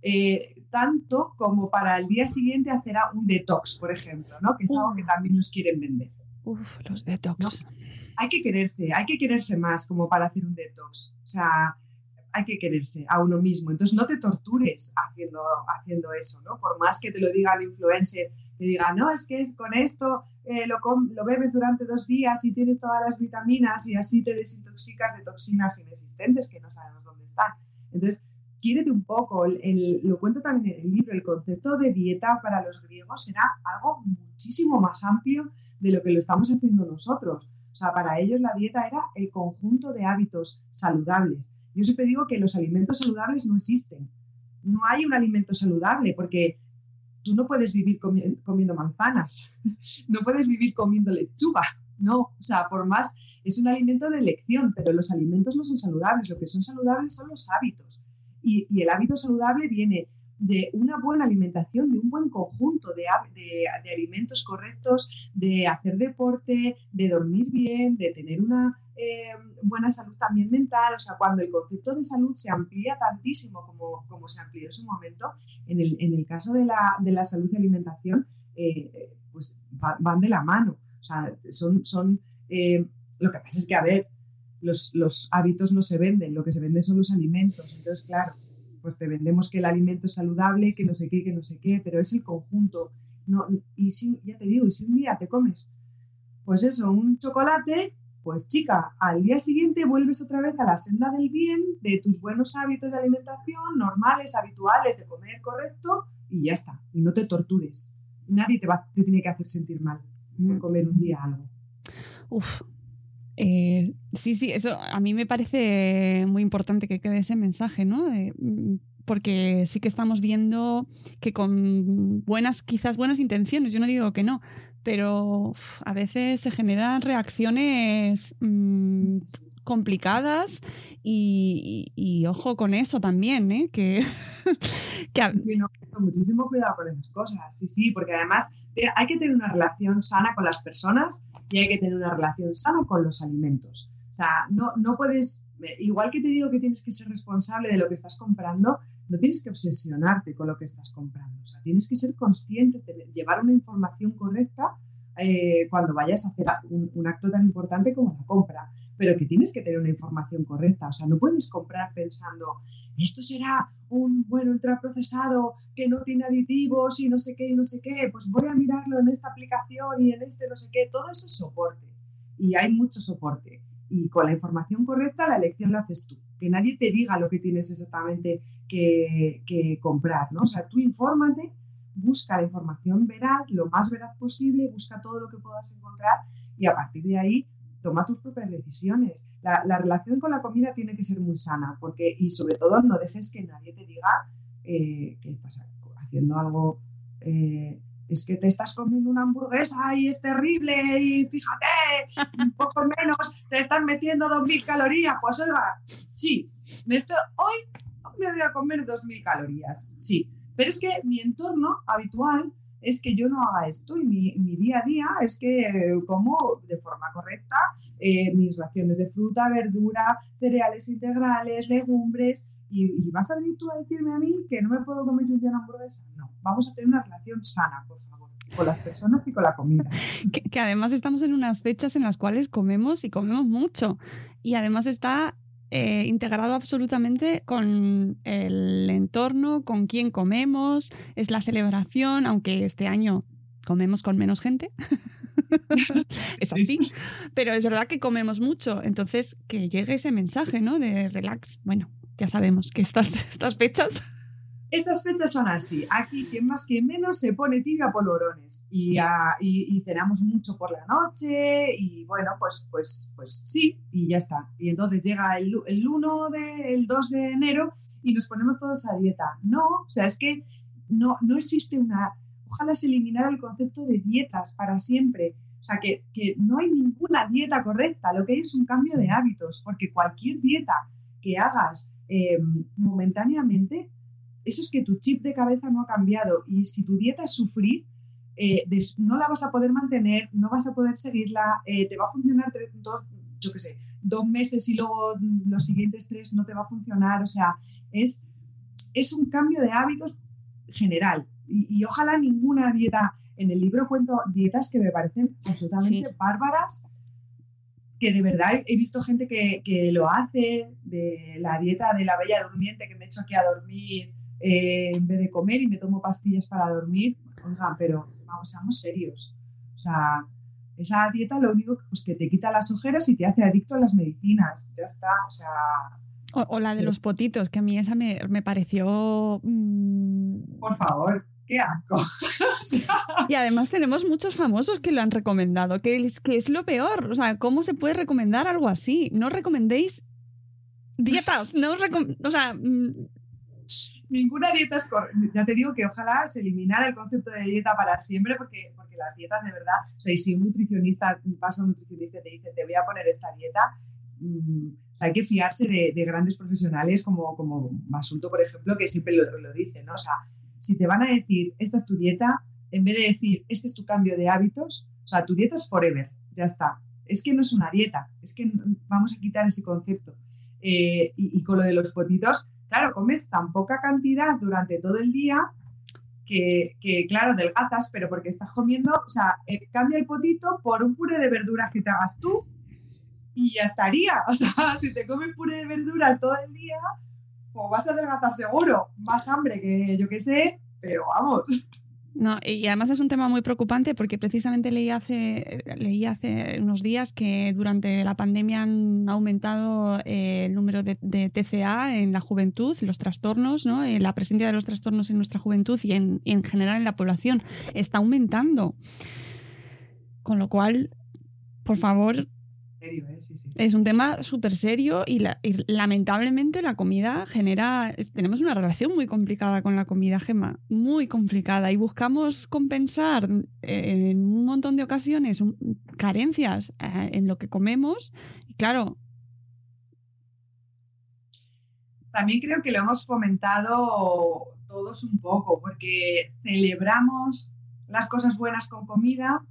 eh, tanto como para el día siguiente hacer un detox, por ejemplo, ¿no? Que es algo que también nos quieren vender. Uf, los detox. Hay que quererse, hay que quererse más como para hacer un detox. O sea, hay que quererse a uno mismo. Entonces no te tortures haciendo, haciendo eso, ¿no? Por más que te lo diga el influencer y diga, no, es que es con esto eh, lo, lo, bebes durante dos días y tienes todas las vitaminas y así te desintoxicas de toxinas inexistentes que no sabemos dónde están. Entonces, quiérete un poco, el, lo cuento también en el libro, el concepto de dieta para los griegos era algo muchísimo más amplio de lo que lo estamos haciendo nosotros. O sea, para ellos la dieta era el conjunto de hábitos saludables. Yo siempre digo que los alimentos saludables no existen. No hay un alimento saludable porque tú no puedes vivir comiendo manzanas, no puedes vivir comiendo lechuga, no, o sea, por más, es un alimento de elección, pero los alimentos no son saludables, lo que son saludables son los hábitos. Y, y el hábito saludable viene de una buena alimentación, de un buen conjunto de, de, alimentos correctos, de hacer deporte, de dormir bien, de tener una eh, buena salud también mental. O sea, cuando el concepto de salud se amplía tantísimo como, como se amplió en su momento, en el, en el caso de la, de la, salud y alimentación, eh, pues van de la mano. O sea, son, son eh, lo que pasa es que, a ver, los, los hábitos no se venden, lo que se vende son los alimentos. Entonces, claro, pues te vendemos que el alimento es saludable, que no sé qué, que no sé qué, pero es el conjunto. No, y si, ya te digo, y si un día te comes, pues eso, un chocolate, pues chica, al día siguiente vuelves otra vez a la senda del bien, de tus buenos hábitos de alimentación, normales, habituales, de comer correcto, y ya está. Y no te tortures. Nadie te, va, te tiene que hacer sentir mal comer un día algo. Uf, eh, sí, sí, eso a mí me parece muy importante que quede ese mensaje, ¿no? Mm, porque sí que estamos viendo que con buenas, quizás buenas intenciones, yo no digo que no, pero a veces se generan reacciones mm, complicadas y, ojo con eso también, ¿eh? Que, Sí, no, muchísimo cuidado con esas cosas, sí, sí, porque además hay que tener una relación sana con las personas y hay que tener una relación sana con los alimentos. O sea, no, no puedes, igual que te digo que tienes que ser responsable de lo que estás comprando, no tienes que obsesionarte con lo que estás comprando. O sea, tienes que ser consciente, llevar una información correcta eh, cuando vayas a hacer un, acto tan importante como la compra, pero que tienes que tener una información correcta. O sea, no puedes comprar pensando, esto será un buen ultraprocesado que no tiene aditivos y no sé qué y no sé qué, pues voy a mirarlo en esta aplicación y en este no sé qué. Todo eso es soporte y hay mucho soporte. Y con la información correcta la elección la haces tú. Que nadie te diga lo que tienes exactamente que, que comprar, ¿no? O sea, tú infórmate busca la información veraz, lo más veraz posible, busca todo lo que puedas encontrar y a partir de ahí toma tus propias decisiones. La, relación con la comida tiene que ser muy sana porque, y sobre todo no dejes que nadie te diga eh, que estás haciendo algo, eh, es que te estás comiendo una hamburguesa y es terrible y fíjate, un poco menos, te están metiendo 2.000 calorías. Pues oiga, sí, me estoy, hoy me voy a comer 2.000 calorías, sí pero es que mi entorno habitual es que yo no haga esto y mi, día a día es que como de forma correcta eh, mis raciones de fruta, verdura, cereales integrales, legumbres y, vas a venir tú a decirme a mí que no me puedo comer día una hamburguesa. No, vamos a tener una relación sana, por favor con las personas y con la comida. que, además estamos en unas fechas en las cuales comemos y comemos mucho. Y además está eh, integrado absolutamente con el entorno, con quién comemos, es la celebración, aunque este año comemos con menos gente. es así. Pero es verdad que comemos mucho. Entonces, que llegue ese mensaje, ¿no? De relax. Bueno, ya sabemos que estas, estas fechas estas fechas son así. Aquí, quien más, quien menos, se pone tibia polvorones y, cenamos mucho por la noche y bueno, pues, pues, pues sí, y ya está. Y entonces llega el, el 1 de, el 2 de enero y nos ponemos todos a dieta. No, o sea, es que no, no existe una... Ojalá se eliminara el concepto de dietas para siempre. O sea, que, que no hay ninguna dieta correcta. Lo que hay es un cambio de hábitos, porque cualquier dieta que hagas eh, momentáneamente eso es que tu chip de cabeza no ha cambiado y si tu dieta es sufrir, eh, no la vas a poder mantener, no vas a poder seguirla, eh, te va a funcionar dos, yo qué sé, dos meses y luego los siguientes tres no te va a funcionar. O sea, es, es un cambio de hábitos general y, ojalá ninguna dieta, en el libro cuento dietas que me parecen absolutamente bárbaras que de verdad he visto gente que, que, lo hace, de la dieta de la bella durmiente, que me he hecho aquí a dormir eh, en vez de comer y me tomo pastillas para dormir. Oiga, pero vamos, seamos serios. O sea, esa dieta lo único que, pues, que te quita las ojeras y te hace adicto a las medicinas. Ya está, o sea... O, la de los potitos, que a mí esa me, pareció... Mm, Por favor, qué asco. y además tenemos muchos famosos que lo han recomendado, que es, que es lo peor. O sea, ¿cómo se puede recomendar algo así? No recomendéis dietas, no o sea, mm, ninguna dieta es correcta. Ya te digo que ojalá se eliminara el concepto de dieta para siempre, porque, porque las dietas de verdad, o sea, y si un nutricionista pasa a un nutricionista y te dice, te voy a poner esta dieta, mm, o sea, hay que fiarse de, grandes profesionales como, como Basulto, por ejemplo, que siempre lo, lo dice, ¿no? O sea, si te van a decir, esta es tu dieta, en vez de decir, este es tu cambio de hábitos, o sea, tu dieta es forever, ya está. Es que no es una dieta, es que vamos a quitar ese concepto. Eh, y, con lo de los potitos, claro, comes tan poca cantidad durante todo el día que, claro, delgazas, pero porque estás comiendo, o sea, eh, cambia el potito por un puré de verduras que te hagas tú y ya estaría. O sea, si te comes puré de verduras todo el día, pues vas a adelgazar seguro. Más hambre que yo qué sé, pero vamos. No, y además es un tema muy preocupante porque precisamente leí hace, leí hace unos días que durante la pandemia han aumentado eh, el número de, TCA en la juventud, los trastornos, ¿no? Eh, la presencia de los trastornos en nuestra juventud y en, en general en la población está aumentando. Con lo cual, por favor, ¿eh? Es un tema súper serio y, lamentablemente la comida genera, tenemos una relación muy complicada con la comida, Gema, muy complicada y buscamos compensar eh, en un montón de ocasiones carencias eh, en lo que comemos y claro. También creo que lo hemos fomentado todos un poco porque celebramos las cosas buenas con comida,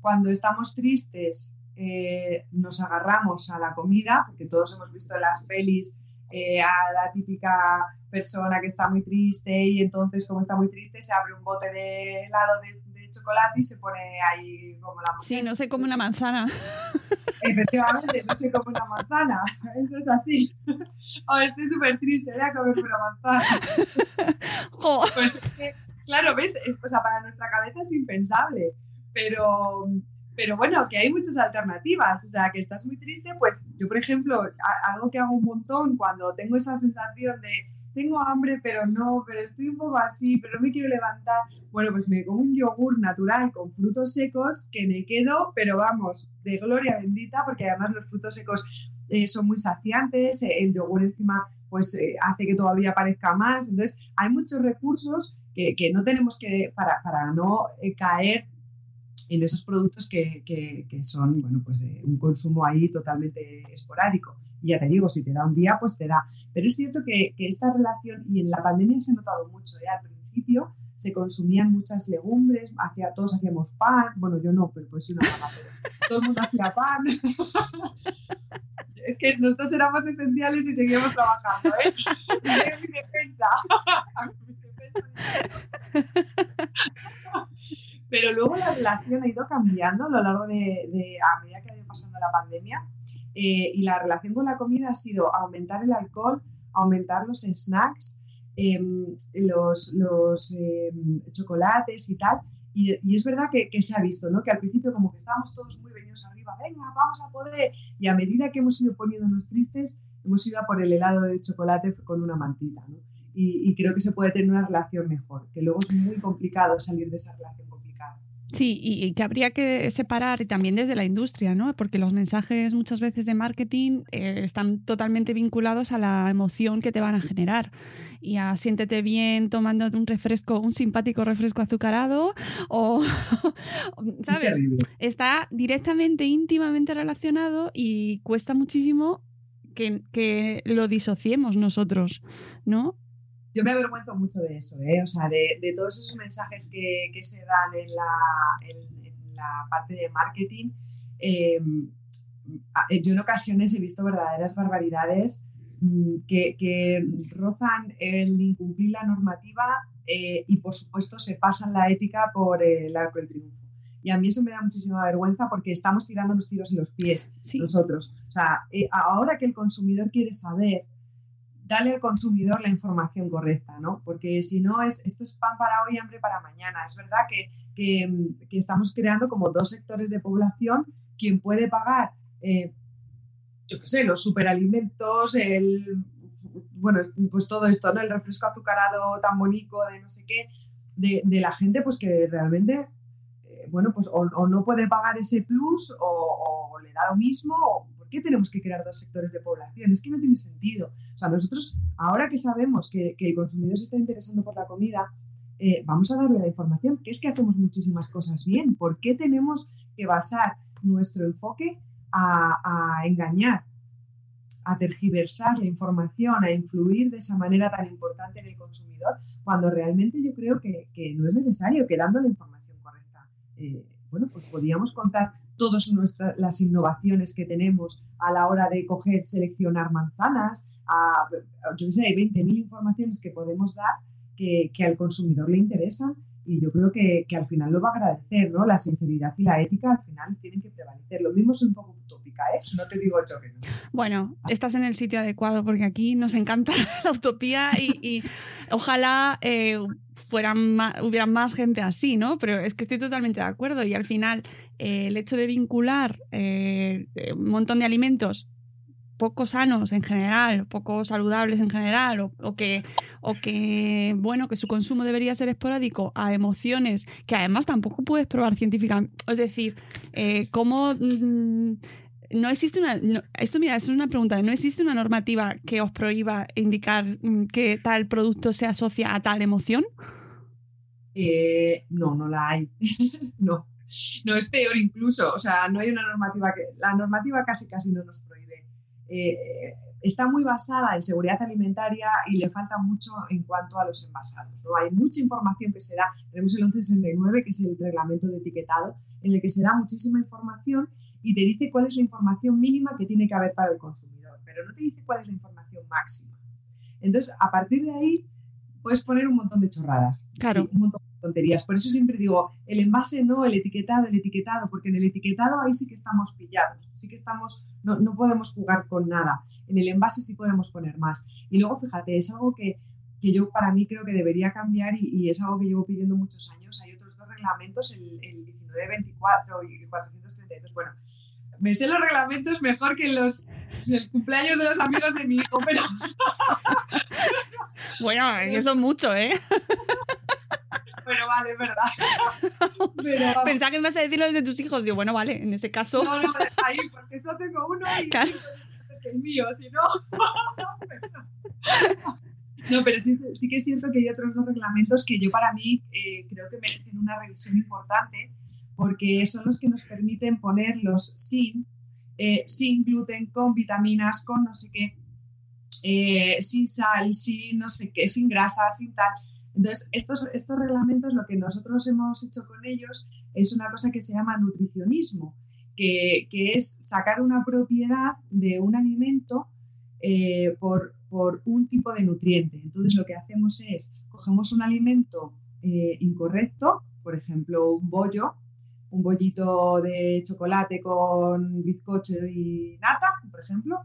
cuando estamos tristes eh, nos agarramos a la comida, porque todos hemos visto en las pelis eh, a la típica persona que está muy triste y entonces como está muy triste se abre un bote de helado de, chocolate y se pone ahí como la manzana. Sí, no sé, como una manzana. Efectivamente, no sé, como una manzana. Eso es así. Oh, estoy súper triste, voy a comerme una manzana. Pues claro, ¿ves? Es, pues, para nuestra cabeza es impensable, pero pero bueno, que hay muchas alternativas, o sea, que estás muy triste, pues yo, por ejemplo, algo que hago un montón cuando tengo esa sensación de tengo hambre, pero no, pero estoy un poco así, pero no me quiero levantar, bueno, pues me como un yogur natural con frutos secos que me quedo, pero vamos, de gloria bendita, porque además los frutos secos eh, son muy saciantes, eh, el yogur encima pues eh, hace que todavía parezca más, entonces hay muchos recursos que, que no tenemos que, para, para no caer en esos productos que, que, son bueno, pues de un consumo ahí totalmente esporádico. Y ya te digo, si te da un día, pues te da. Pero es cierto que, que esta relación, y en la pandemia se ha notado mucho, ¿eh? al principio se consumían muchas legumbres, hacia, todos hacíamos pan, bueno, yo no, pero pues una mamá, pero todo el mundo hacía pan. es que nosotros éramos esenciales y seguíamos trabajando, ¿eh? mi defensa. mi defensa. Pero luego la relación ha ido cambiando a lo largo de, a medida que ha ido pasando la pandemia. Eh, y la relación con la comida ha sido aumentar el alcohol, aumentar los snacks, em, los, los em, chocolates y tal. Y, es verdad que, se ha visto, ¿no? Que al principio como que estábamos todos muy venidos arriba, venga, vamos a poder. Y a medida que hemos ido poniéndonos tristes, hemos ido a por el helado de chocolate con una mantita, ¿no? Y, y creo que se puede tener una relación mejor, que luego es muy complicado salir de esa relación Sí, y, que habría que separar también desde la industria, ¿no? Porque los mensajes muchas veces de marketing eh, están totalmente vinculados a la emoción que te van a generar. Y a siéntete bien tomando un refresco, un simpático refresco azucarado, o, ¿sabes? Está directamente, íntimamente relacionado y cuesta muchísimo que, que lo disociemos nosotros, ¿no? Yo me avergüenzo mucho de eso, ¿eh? o sea, de, de todos esos mensajes que, que se dan en la, en, la, parte de marketing. Em, yo en ocasiones he visto verdaderas barbaridades mm, que, que rozan el incumplir la normativa eh, y por supuesto se pasan la ética por el arco del triunfo. Y a mí eso me da muchísima vergüenza porque estamos tirando los tiros en los pies nosotros. O sea, eh, ahora que el consumidor quiere saber dale al consumidor la información correcta, ¿no? Porque si no, es, esto es pan para hoy, hambre para mañana. Es verdad que, que, estamos creando como dos sectores de población, quien puede pagar, eh, yo qué sé, los superalimentos, el, bueno, pues todo esto, ¿no? El refresco azucarado tan bonito de no sé qué, de, la gente, pues que realmente, eh, bueno, pues o, no puede pagar ese plus o, o le da lo mismo, o, ¿por qué tenemos que crear dos sectores de población? Es que no tiene sentido. O sea, nosotros, ahora que sabemos que, el consumidor se está interesando por la comida, eh, vamos a darle la información, que es que hacemos muchísimas cosas bien. ¿Por qué tenemos que basar nuestro enfoque a, engañar, a tergiversar la información, a influir de esa manera tan importante en el consumidor, cuando realmente yo creo que, no es necesario, que dando la información correcta, eh, bueno, pues podríamos contar todas nuestras las innovaciones que tenemos a la hora de coger, seleccionar manzanas, a, yo sé, hay 20.000 informaciones que podemos dar que, que, al consumidor le interesan y yo creo que, que, al final lo va a agradecer, ¿no? La sinceridad y la ética al final tienen que prevalecer. Lo mismo es un poco utópica, ¿eh? No te digo yo que no. Bueno, estás en el sitio adecuado porque aquí nos encanta la utopía y, y ojalá eh, fueran más, hubiera más gente así, ¿no? Pero es que estoy totalmente de acuerdo y al final eh, el hecho de vincular eh, un montón de alimentos poco sanos en general, poco saludables en general, o, que, o que, bueno, que su consumo debería ser esporádico a emociones que además tampoco puedes probar científicamente. Es decir, eh, ¿cómo mm, no existe una. esto, mira, es una pregunta. ¿No existe una normativa que os prohíba indicar mm, que tal producto se asocia a tal emoción? no, no la hay. no. No, es peor incluso. O sea, no hay una normativa que. La normativa casi casi no nos prohíbe. Eh, está muy basada en seguridad alimentaria y le falta mucho en cuanto a los envasados. ¿no? Hay mucha información que se da. Tenemos el 1169, que es el reglamento de etiquetado, en el que se da muchísima información y te dice cuál es la información mínima que tiene que haber para el consumidor, pero no te dice cuál es la información máxima. Entonces, a partir de ahí, puedes poner un montón de chorradas. Claro. un montón tonterías. Por eso siempre digo, el envase no, el etiquetado, el etiquetado, porque en el etiquetado ahí sí que estamos pillados, sí que estamos, no, no podemos jugar con nada. En el envase sí podemos poner más. Y luego, fíjate, es algo que, que yo para mí creo que debería cambiar y, es algo que llevo pidiendo muchos años. Hay otros dos reglamentos, el, el 1924 y el 432. Bueno, me sé los reglamentos mejor que los el cumpleaños de los amigos de mi hijo, pero... bueno, eso es mucho, ¿eh? pero vale, es verdad. Pensaba que me vas a decir los de tus hijos. Digo, bueno, vale, en ese caso. No, no, ahí, porque solo tengo uno y es que el mío, si no. No, pero sí, sí, que es cierto que hay otros dos reglamentos que yo para mí eh, creo que merecen una revisión importante porque son los que nos permiten poner los sin, eh, sin gluten, con vitaminas, con no sé qué, eh, sin sal, sin no sé qué, sin grasa, sin tal. Entonces, estos, reglamentos, lo que nosotros hemos hecho con ellos es una cosa que se llama nutricionismo, que, es sacar una propiedad de un alimento eh, por, un tipo de nutriente. Entonces, lo que hacemos es, cogemos un alimento eh, incorrecto, por ejemplo, un bollo, un bollito de chocolate con bizcocho y nata, por ejemplo,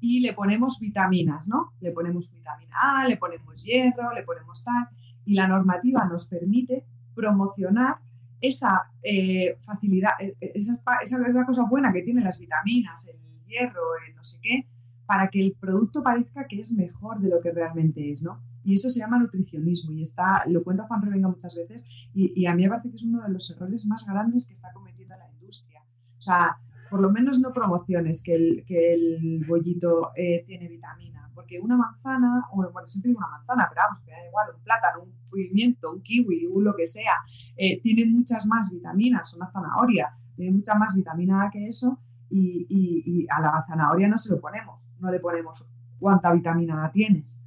y le ponemos vitaminas, ¿no? Le ponemos vitamina A, le ponemos hierro, le ponemos tal y la normativa nos permite promocionar esa eh, facilidad, eh, esa, esa, es cosa buena que tienen las vitaminas, el hierro, el no sé qué, para que el producto parezca que es mejor de lo que realmente es, ¿no? Y eso se llama nutricionismo y está, lo cuenta Juan Revenga muchas veces y, a mí me parece que es uno de los errores más grandes que está cometiendo la industria. O sea, por lo menos no promociones que el, que el bollito eh, tiene vitamina, porque una manzana, o bueno, siempre digo una manzana, pero vamos, que da igual, un plátano, un pimiento, un kiwi, un lo que sea, eh, tiene muchas más vitaminas, una zanahoria, tiene mucha más vitamina A que eso, y, y, a la zanahoria no se lo ponemos, no le ponemos cuánta vitamina A tienes.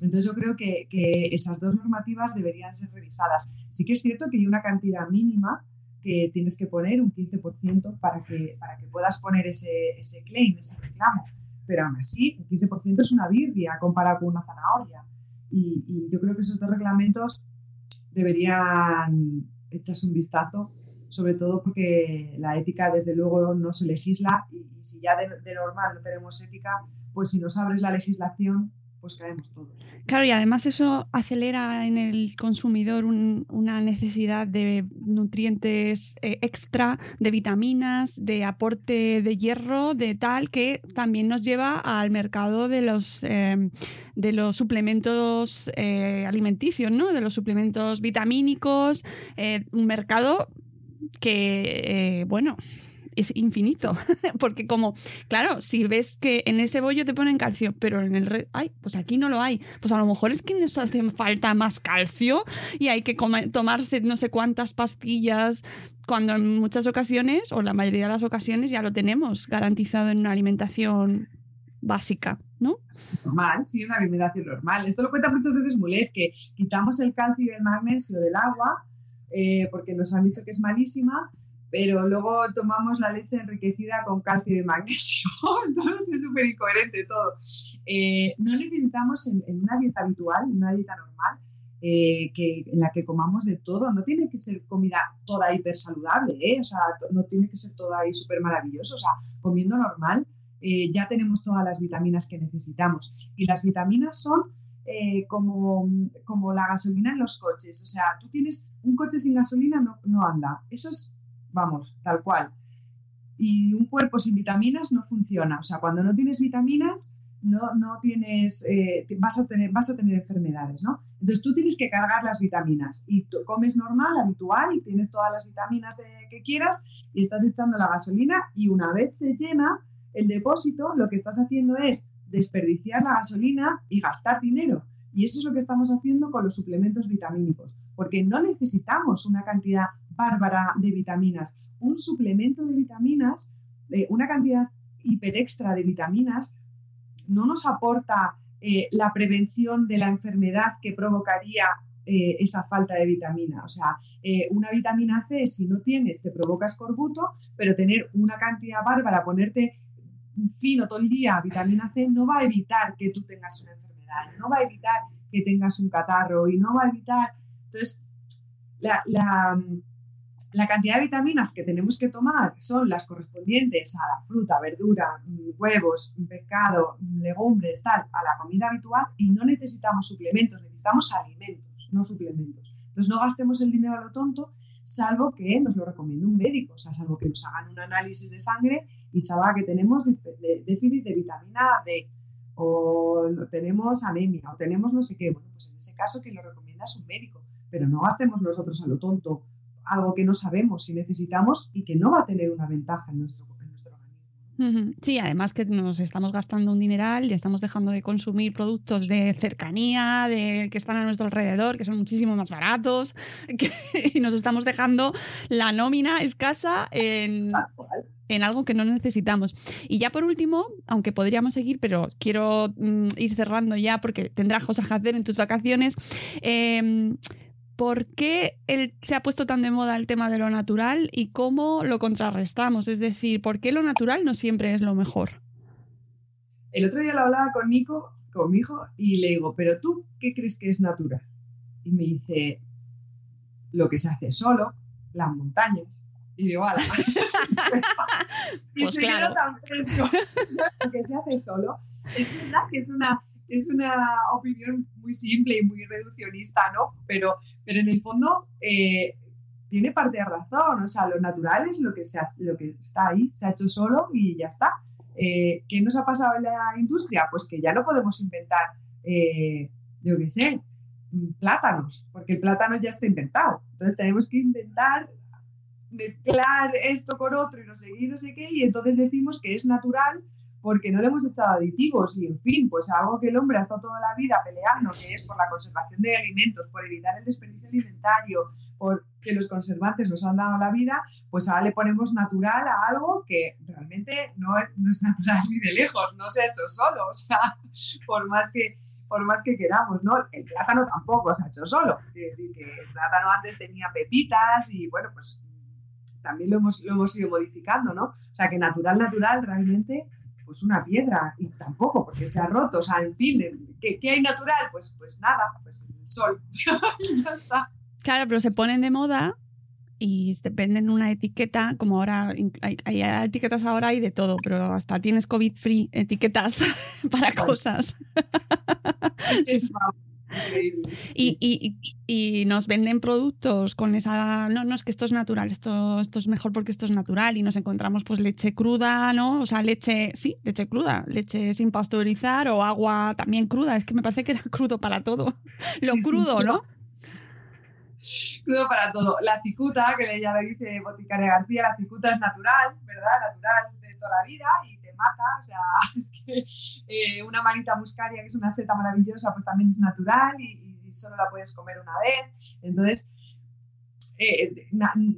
Entonces yo creo que, que, esas dos normativas deberían ser revisadas. Sí que es cierto que hay una cantidad mínima que tienes que poner, un 15% para que, para que puedas poner ese, ese claim, ese reclamo. Pero aún así, un 15% es una birria comparado con una zanahoria. Y, yo creo que esos dos reglamentos deberían echarse un vistazo sobre todo porque la ética desde luego no se legisla y, si ya de, de, normal no tenemos ética, pues si nos abres la legislación, pues caemos todos. Claro, y además eso acelera en el consumidor una necesidad de nutrientes eh, extra, de vitaminas, de aporte de hierro, de tal, que también nos lleva al mercado de los, eh, de los suplementos eh, alimenticios, ¿no? de los suplementos vitamínicos, un mercado que, bueno, es infinito. Porque como, claro, si ves que en ese bollo te ponen calcio, pero en el... ay, pues aquí no lo hay. Pues a lo mejor es que nos hace falta más calcio y hay que tomarse no sé cuántas pastillas cuando en muchas ocasiones, o la mayoría de las ocasiones, ya lo tenemos garantizado en una alimentación básica, ¿no? Normal, sí, una alimentación normal. Esto lo cuenta muchas veces Mulet, que quitamos el calcio y el magnesio del agua eh, porque nos han dicho que es malísima, pero luego tomamos la leche enriquecida con calcio y magnesio. Entonces es súper incoherente todo. Eh, no necesitamos en, una dieta habitual, en una dieta normal, eh, que, en la que comamos de todo. No tiene que ser comida toda hiper saludable, ¿eh? o sea, no tiene que ser toda ahí súper maravilloso. O sea, comiendo normal ya tenemos todas las vitaminas que necesitamos. Y las vitaminas son como, como la gasolina en los coches. O sea, tú tienes un coche sin gasolina, no, no anda. Eso es vamos, tal cual. Y un cuerpo sin vitaminas no funciona. O sea, cuando no tienes vitaminas, no, no tienes, eh, vas, a tener, vas a tener enfermedades, ¿no? Entonces tú tienes que cargar las vitaminas y comes normal, habitual, y tienes todas las vitaminas que quieras y estás echando la gasolina y una vez se llena el depósito, lo que estás haciendo es desperdiciar la gasolina y gastar dinero. Y eso es lo que estamos haciendo con los suplementos vitamínicos, porque no necesitamos una cantidad bárbara de vitaminas. Un suplemento de vitaminas, eh, una cantidad hiper extra de vitaminas, no nos aporta eh, la prevención de la enfermedad que provocaría eh, esa falta de vitamina. O sea, una vitamina C, si no tienes, te provoca escorbuto, pero tener una cantidad bárbara, ponerte fino todo el día vitamina C, no va a evitar que tú tengas una enfermedad, no va a evitar que tengas un catarro y no va a evitar. Entonces, la cantidad de vitaminas que tenemos que tomar son las correspondientes a la fruta, verdura, mm, huevos, pescado, mm, legumbres, tal, a la comida habitual y no necesitamos suplementos, necesitamos alimentos, no suplementos. Entonces no gastemos el dinero a lo tonto, salvo que nos lo recomiende un médico, o sea, salvo que nos hagan un análisis de sangre y salga que tenemos déficit de vitamina D o tenemos anemia o tenemos no sé qué. Bueno, pues en ese caso quien lo recomienda es un médico, pero no gastemos nosotros a lo tonto algo que no sabemos si necesitamos y que no va a tener una ventaja en nuestro, organismo. Sí, además que nos estamos gastando un dineral y estamos dejando de consumir productos de cercanía, de que están a nuestro alrededor, que son muchísimo más baratos, y nos estamos dejando la nómina escasa en, en algo que no necesitamos. Y ya por último, aunque podríamos seguir, pero quiero mm, ir cerrando ya porque tendrás cosas que hacer en tus vacaciones. Eh, ¿por qué se ha puesto tan de moda el tema de lo natural y cómo lo contrarrestamos? Es decir, ¿por qué lo natural no siempre es lo mejor? El otro día lo hablaba con Nico, con mi hijo, y le digo, ¿pero tú qué crees que es natural? Y me dice, lo que se hace solo, las montañas. Y digo, ¡ala! pues claro. lo que se hace solo. Es verdad que es una es una opinión muy simple y muy reduccionista, ¿no? Pero, pero en el fondo, eh, tiene parte de razón, o sea, lo natural es lo que, se lo que está ahí, se ha hecho solo y ya está. Eh, ¿Qué nos ha pasado en la industria? Pues que ya no podemos inventar, eh, yo qué sé, plátanos, porque el plátano ya está inventado. Entonces tenemos que inventar, mezclar esto con otro y no sé qué, no sé qué, y entonces decimos que es natural porque no le hemos echado aditivos y, en fin, pues algo que el hombre ha estado toda la vida peleando, que es por la conservación de alimentos, por evitar el desperdicio alimentario, por que los conservantes nos han dado la vida, pues ahora le ponemos natural a algo que realmente no es, no es natural ni de lejos, no se ha hecho solo, o sea, por más que, por más que queramos, ¿no? El plátano tampoco se ha hecho solo, que, que el plátano antes tenía pepitas y, bueno, pues también lo hemos, lo hemos ido modificando, ¿no? O sea, que natural, natural, realmente pues una piedra y tampoco porque se ha roto, o sea, en fin, ¿qué, qué hay natural? Pues, pues nada, pues el sol, ya está. Claro, pero se ponen de moda y dependen una etiqueta, como ahora hay, hay, etiquetas ahora y de todo, pero hasta tienes COVID free etiquetas para cosas. Y, y, y, nos venden productos con esa. No, no, es que esto es natural, esto, esto es mejor porque esto es natural. Y nos encontramos pues leche cruda, ¿no? O sea, leche, sí, leche cruda, leche sin pasteurizar o agua también cruda. Es que me parece que era crudo para todo. Lo crudo, ¿no? Crudo para todo. La cicuta, que ya le dice Boticaria García, la cicuta es natural, ¿verdad? Natural de toda la vida y mata, o sea, es que eh, una manita muscaria, que es una seta maravillosa, pues también es natural y, solo la puedes comer una vez. Entonces, eh,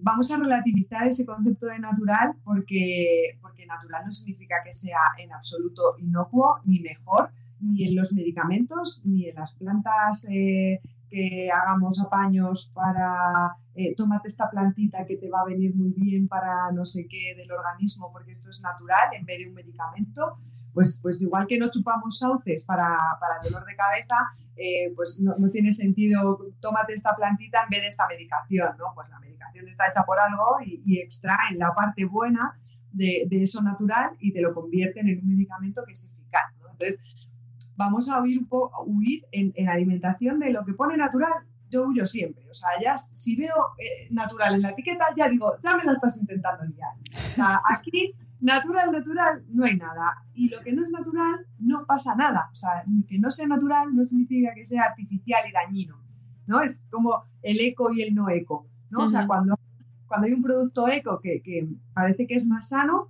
vamos a relativizar ese concepto de natural porque, porque natural no significa que sea en absoluto inocuo, ni mejor, ni en los medicamentos, ni en las plantas eh, que hagamos apaños para eh, tómate esta plantita que te va a venir muy bien para no sé qué del organismo porque esto es natural en vez de un medicamento, pues, pues igual que no chupamos sauces para, para dolor de cabeza, eh, pues no, no, tiene sentido tómate esta plantita en vez de esta medicación, ¿no? Pues la medicación está hecha por algo y, y extraen la parte buena de, de, eso natural y te lo convierten en un medicamento que es eficaz, ¿no? Entonces, vamos a huir, huir en, en, alimentación de lo que pone natural, yo huyo siempre. O sea, ya si veo eh, natural en la etiqueta, ya digo, ya me la estás intentando liar. O sea, aquí, natural, natural, no hay nada. Y lo que no es natural, no pasa nada. O sea, que no sea natural no significa que sea artificial y dañino. ¿no? Es como el eco y el no eco. ¿no? O sea, cuando, cuando hay un producto eco que, que, parece que es más sano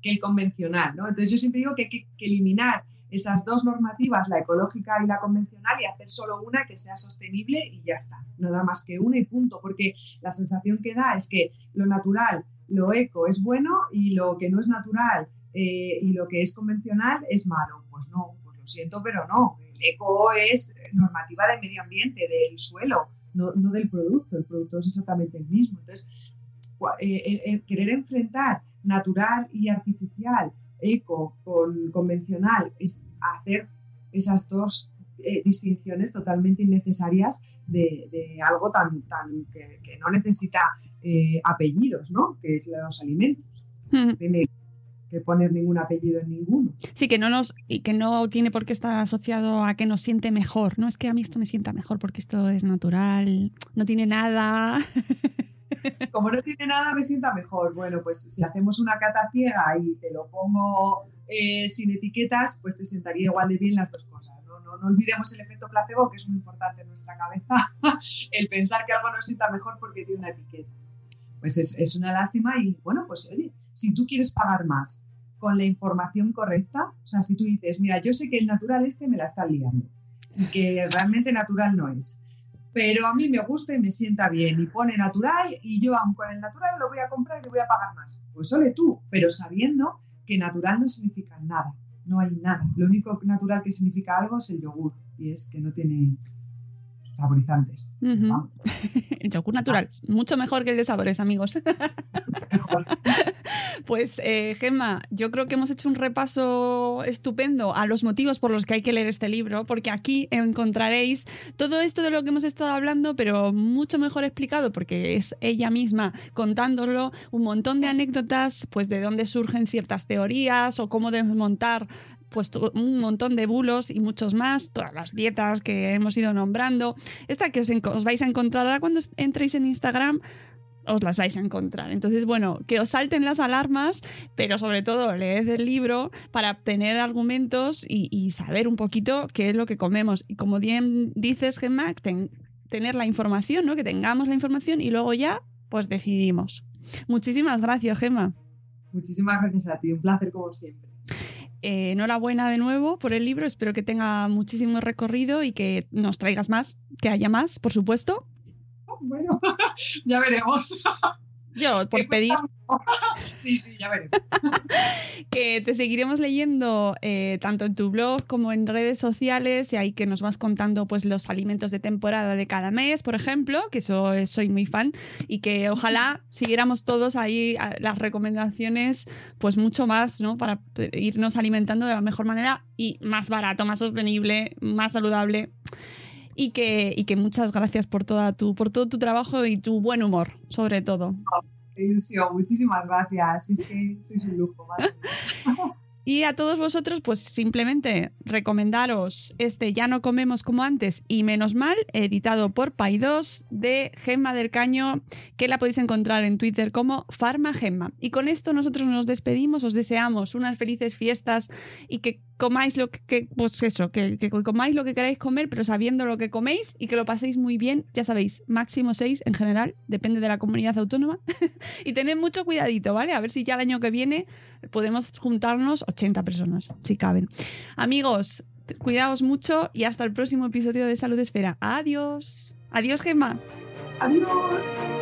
que el convencional. ¿no? Entonces yo siempre digo que hay que, que eliminar esas dos normativas, la ecológica y la convencional, y hacer solo una que sea sostenible y ya está, nada más que una y punto, porque la sensación que da es que lo natural, lo eco es bueno y lo que no es natural eh, y lo que es convencional es malo. Pues no, pues lo siento, pero no. El eco es normativa de medio ambiente, del suelo, no, no del producto. El producto es exactamente el mismo. Entonces, eh, eh, querer enfrentar natural y artificial eco con convencional es hacer esas dos eh, distinciones totalmente innecesarias de, de algo tan, tan que, que no necesita eh, apellidos, ¿no? Que es los alimentos. No tiene que poner ningún apellido en ninguno. Sí, que no nos y que no tiene por qué estar asociado a que nos siente mejor. No es que a mí esto me sienta mejor porque esto es natural, no tiene nada. como no tiene nada, me sienta mejor. Bueno, pues si hacemos una cata ciega y te lo pongo eh, sin etiquetas, pues te sentaría igual de bien las dos cosas. ¿no? No, no olvidemos el efecto placebo, que es muy importante en nuestra cabeza, el pensar que algo nos sienta mejor porque tiene una etiqueta. Pues es, es una lástima y bueno, pues oye, si tú quieres pagar más con la información correcta, o sea, si tú dices, mira, yo sé que el natural este me la está liando y que realmente natural no es pero a mí me gusta y me sienta bien y pone natural y yo aun con el natural lo voy a comprar y voy a pagar más. Pues ole tú, pero sabiendo que natural no significa nada, no hay nada. Lo único natural que significa algo es el yogur y es que no tiene saborizantes. Uh -huh. el yogur natural, mucho mejor que el de sabores, amigos. Pues eh, Gemma, yo creo que hemos hecho un repaso estupendo a los motivos por los que hay que leer este libro, porque aquí encontraréis todo esto de lo que hemos estado hablando, pero mucho mejor explicado, porque es ella misma contándolo, un montón de anécdotas, pues de dónde surgen ciertas teorías o cómo desmontar pues un montón de bulos y muchos más, todas las dietas que hemos ido nombrando. Esta que os, os vais a encontrar ahora cuando entréis en Instagram, os las vais a encontrar. Entonces, bueno, que os salten las alarmas, pero sobre todo leed el libro para obtener argumentos y, saber un poquito qué es lo que comemos. Y como bien dices, Gemma, tener la información, ¿no? Que tengamos la información y luego ya, pues decidimos. Muchísimas gracias, Gemma. Muchísimas gracias a ti, un placer como siempre. Eh, enhorabuena de nuevo por el libro, espero que tenga muchísimo recorrido y que nos traigas más, que haya más, por supuesto. Bueno, ya veremos. Yo, por pedir. Sí, sí, ya veremos. que te seguiremos leyendo eh, tanto en tu blog como en redes sociales y ahí que nos vas contando pues los alimentos de temporada de cada mes, por ejemplo, que eso soy muy fan y que ojalá siguiéramos todos ahí las recomendaciones pues mucho más, ¿no? Para irnos alimentando de la mejor manera y más barato, más sostenible, más saludable y que, y que muchas gracias por, toda tu, por todo tu trabajo y tu buen humor, sobre todo. ilusión, muchísimas gracias. Es que sois un lujo. Y a todos vosotros, pues simplemente recomendaros este Ya no comemos como antes y menos mal, editado por Pai2 de Gemma del Caño, que la podéis encontrar en Twitter como Farma Gemma. Y con esto nosotros nos despedimos, os deseamos unas felices fiestas y que comáis lo que, pues eso, que, comáis lo que queráis comer, pero sabiendo lo que coméis y que lo paséis muy bien, ya sabéis, máximo seis en general, depende de la comunidad autónoma. y tened mucho cuidadito, ¿vale? A ver si ya el año que viene podemos juntarnos 80 personas, si caben. Amigos, cuidaos mucho y hasta el próximo episodio de Salud Esfera. Adiós. Adiós, Gemma. Adiós.